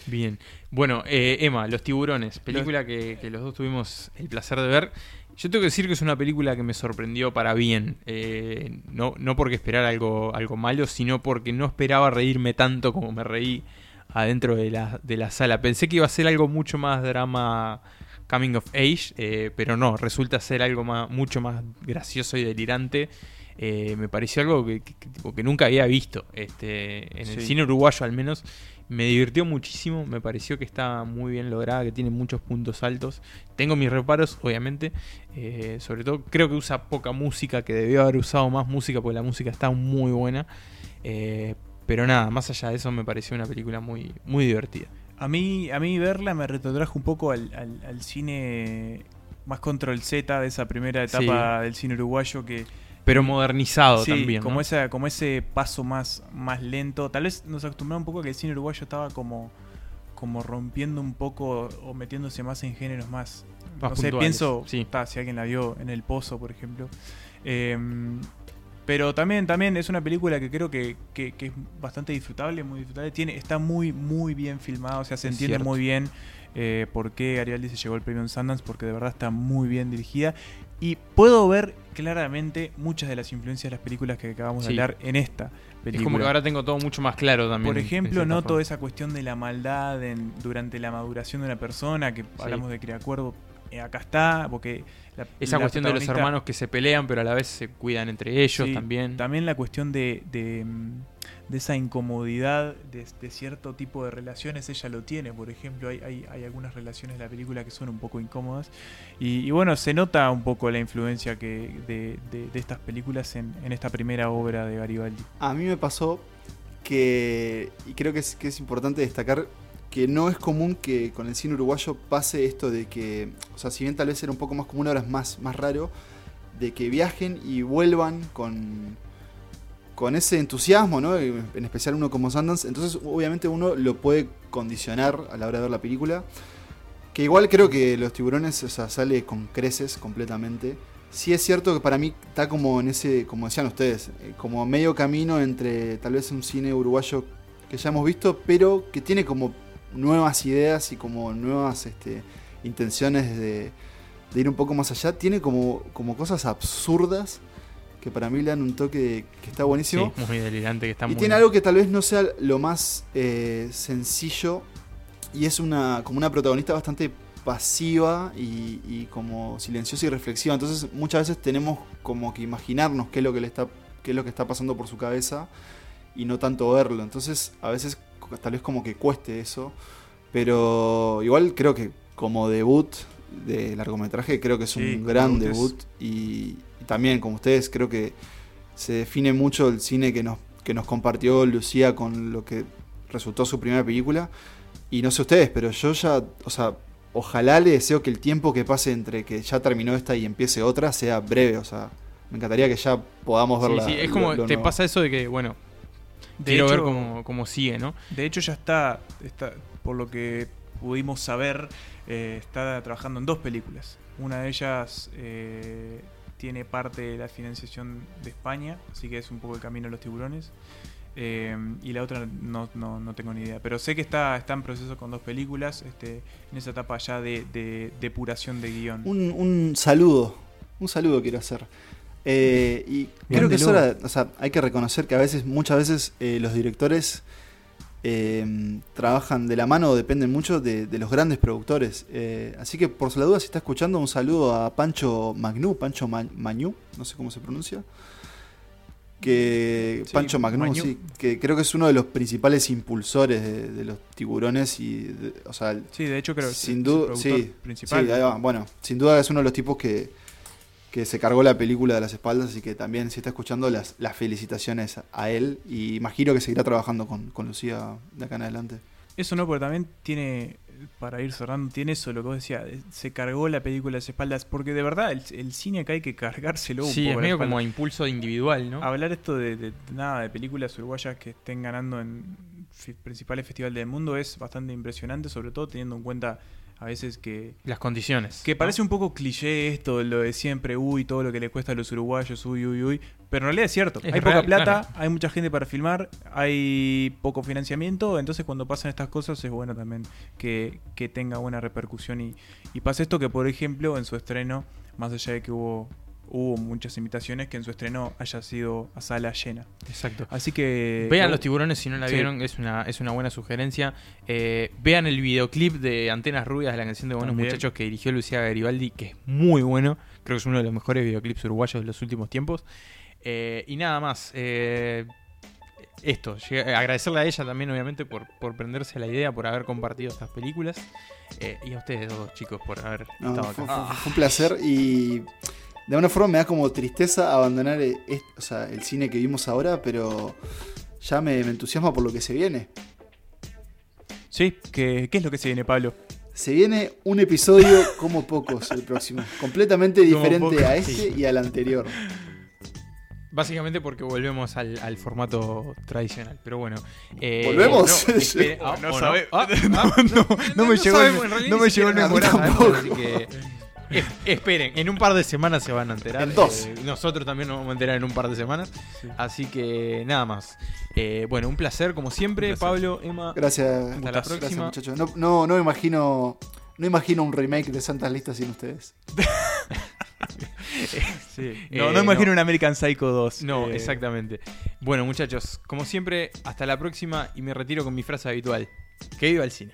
Bien. Bueno, eh, Emma, Los Tiburones, película que, que los dos tuvimos el placer de ver. Yo tengo que decir que es una película que me sorprendió para bien. Eh, no, no porque esperara algo, algo malo, sino porque no esperaba reírme tanto como me reí adentro de la, de la sala. Pensé que iba a ser algo mucho más drama coming of age, eh, pero no, resulta ser algo más, mucho más gracioso y delirante. Eh, me pareció algo que, nunca había visto este, en el cine uruguayo al menos. Me divirtió muchísimo, me pareció que está muy bien lograda, que tiene muchos puntos altos. Tengo mis reparos, obviamente. eh, sobre todo creo que usa poca música, que debió haber usado más música porque la música está muy buena. Eh, pero nada, más allá de eso me pareció una película muy, muy divertida. A mí, a mí verla me retrotrajo un poco al, al- al cine más control Z de esa primera etapa del cine uruguayo que Pero modernizado Sí, también. como ¿no? esa, como ese paso más, más lento. Tal vez nos acostumbramos un poco a que el cine uruguayo estaba como, como rompiendo un poco o metiéndose más en géneros más. Más no sé, pienso, sí. ta, si alguien la vio en El Pozo, por ejemplo. Em, pero también, también es una película que creo que, que- que es bastante disfrutable, muy disfrutable. Tiene, está muy, muy bien filmada, o sea, se Es entiende cierto. muy bien eh, por qué Ariel se llevó el premio en Sundance, porque de verdad está muy bien dirigida. Y puedo ver claramente muchas de las influencias de las películas que acabamos Sí. de hablar en esta película. Es como que ahora tengo todo mucho más claro también. Por ejemplo, noto forma. esa cuestión de la maldad en- durante la maduración de una persona, que hablamos de Criacuerdo, eh, acá está, porque... la- Esa la cuestión de los hermanos que se pelean, pero a la vez se cuidan entre ellos Sí, también. También la cuestión de, de, mm, de esa incomodidad de, cierto tipo de relaciones, ella lo tiene. Por ejemplo, hay, algunas relaciones de la película que son un poco incómodas. Y, bueno, se nota un poco la influencia que de, estas películas en, en esta primera obra de Garibaldi. A mí me pasó que, y creo que es, que es importante destacar, que no es común que con el cine uruguayo pase esto de que, o sea, si bien tal vez era un poco más común, ahora es más, más raro, de que viajen y vuelvan con, con ese entusiasmo, ¿no? En especial uno como Sundance. Entonces, obviamente uno lo puede condicionar a la hora de ver la película. Que igual creo que Los Tiburones, o sea, sale con creces completamente. Sí es cierto que para mí está como en ese, como decían ustedes, eh, como medio camino entre tal vez un cine uruguayo que ya hemos visto, pero que tiene como nuevas ideas y como nuevas este, intenciones de, de ir un poco más allá. Tiene como, como cosas absurdas que para mí le dan un toque que está buenísimo. Sí, muy delirante, que está y muy tiene algo que tal vez no sea lo más eh, sencillo y es una como una protagonista bastante pasiva y, y como silenciosa y reflexiva. Entonces muchas veces tenemos como que imaginarnos qué es lo que le está qué es lo que está pasando por su cabeza y no tanto verlo. Entonces a veces tal vez como que cueste eso, pero igual creo que como debut de largometraje creo que es un Sí, gran debut y también como ustedes creo que se define mucho el cine que nos, que nos compartió Lucía con lo que resultó su primera película. Y no sé ustedes, pero yo ya, o sea, ojalá le deseo que el tiempo que pase entre que ya terminó esta y empiece otra sea breve. O sea, me encantaría que ya podamos verla. sí, es como, te pasa eso de que, bueno, De quiero ver hecho- cómo, cómo sigue, ¿no? De hecho, ya está, está por lo que pudimos saber, eh, está trabajando en dos películas. Una de ellas eh, tiene parte de la financiación de España, así que es un poco el camino de los tiburones. Eh, y la otra no, no, no tengo ni idea. Pero sé que está, está en proceso con dos películas, este, en esa etapa ya de, de depuración de guion. Un, un saludo, un saludo quiero hacer. Eh, y creo que es hora, o sea, hay que reconocer que a veces, muchas veces, eh, los directores eh, trabajan de la mano o dependen mucho de, de los grandes productores. Eh, así que, por la duda, si está escuchando, un saludo a Pancho Magnú, Pancho Ma- Mañú, no sé cómo se pronuncia. Que Sí, Pancho Magnú, sí, que creo que es uno de los principales impulsores de, de los tiburones y, de- o sea, Sí, de hecho creo sin duda, sí, principal. sí, bueno, sin duda es uno de los tipos que, que se cargó la película de las espaldas, así que también si está escuchando las, las felicitaciones a él y imagino que seguirá trabajando con, con Lucía de acá en adelante. Eso no, porque también tiene, para ir cerrando, tiene eso, lo que vos decías, eh, se cargó la película a las espaldas, porque de verdad el, el cine acá hay que cargárselo un Sí, poco es a medio como impulso individual, ¿no? Hablar esto de, de- de nada, de películas uruguayas que estén ganando en principales festivales del mundo es bastante impresionante, sobre todo teniendo en cuenta a veces que... Las condiciones. Que ¿no? parece un poco cliché esto, lo de siempre, uy, todo lo que le cuesta a los uruguayos, uy, uy, uy. Pero en realidad es cierto. Es hay real, poca plata, claro. hay mucha gente para filmar, hay poco financiamiento, entonces cuando pasan estas cosas es bueno también que, que tenga buena repercusión. Y, y pasa esto que, por ejemplo, en su estreno, más allá de que hubo, hubo muchas invitaciones, que en su estreno haya sido a sala llena. Exacto. Así que... Vean Los Tiburones si no la Sí. vieron, es una, es una buena sugerencia. Eh, vean el videoclip de Antenas Rubias de la canción de Buenos También. Muchachos que dirigió Lucía Garibaldi, que es muy bueno. Creo que es uno de los mejores videoclips uruguayos de los últimos tiempos. Eh, y nada más. eh, esto, agradecerle a ella también, obviamente, por, por prenderse a la idea, por haber compartido estas películas. Eh, y a ustedes dos, chicos, por haber No, estado fue, acá. fue- fue un placer y de alguna forma me da como tristeza abandonar eh, est- o sea, el cine que vimos ahora, pero ya me, me entusiasma por lo que se viene. Sí, ¿qué, ¿qué es lo que se viene, Pablo? Se viene un episodio como pocos el próximo, completamente diferente a este sí. y al anterior. Básicamente porque volvemos al, al formato tradicional. Pero bueno. eh, ¿Volvemos? no, me llegó el- memorando. Así que. Es- esperen, en un par de semanas se van a enterar. En dos. eh, nosotros también nos vamos a enterar en un par de semanas. Así que nada más. Eh, bueno, un placer como siempre, placer. Pablo, Emma. Gracias, Hasta la gracias, próxima. muchachos. No, no, no me imagino. No imagino un remake de Santas Listas sin ustedes. Sí. Eh, No, no imagino un American Psycho 2. No, Eh, exactamente. Bueno, muchachos, como siempre, hasta la próxima y me retiro con mi frase habitual. Que viva el cine.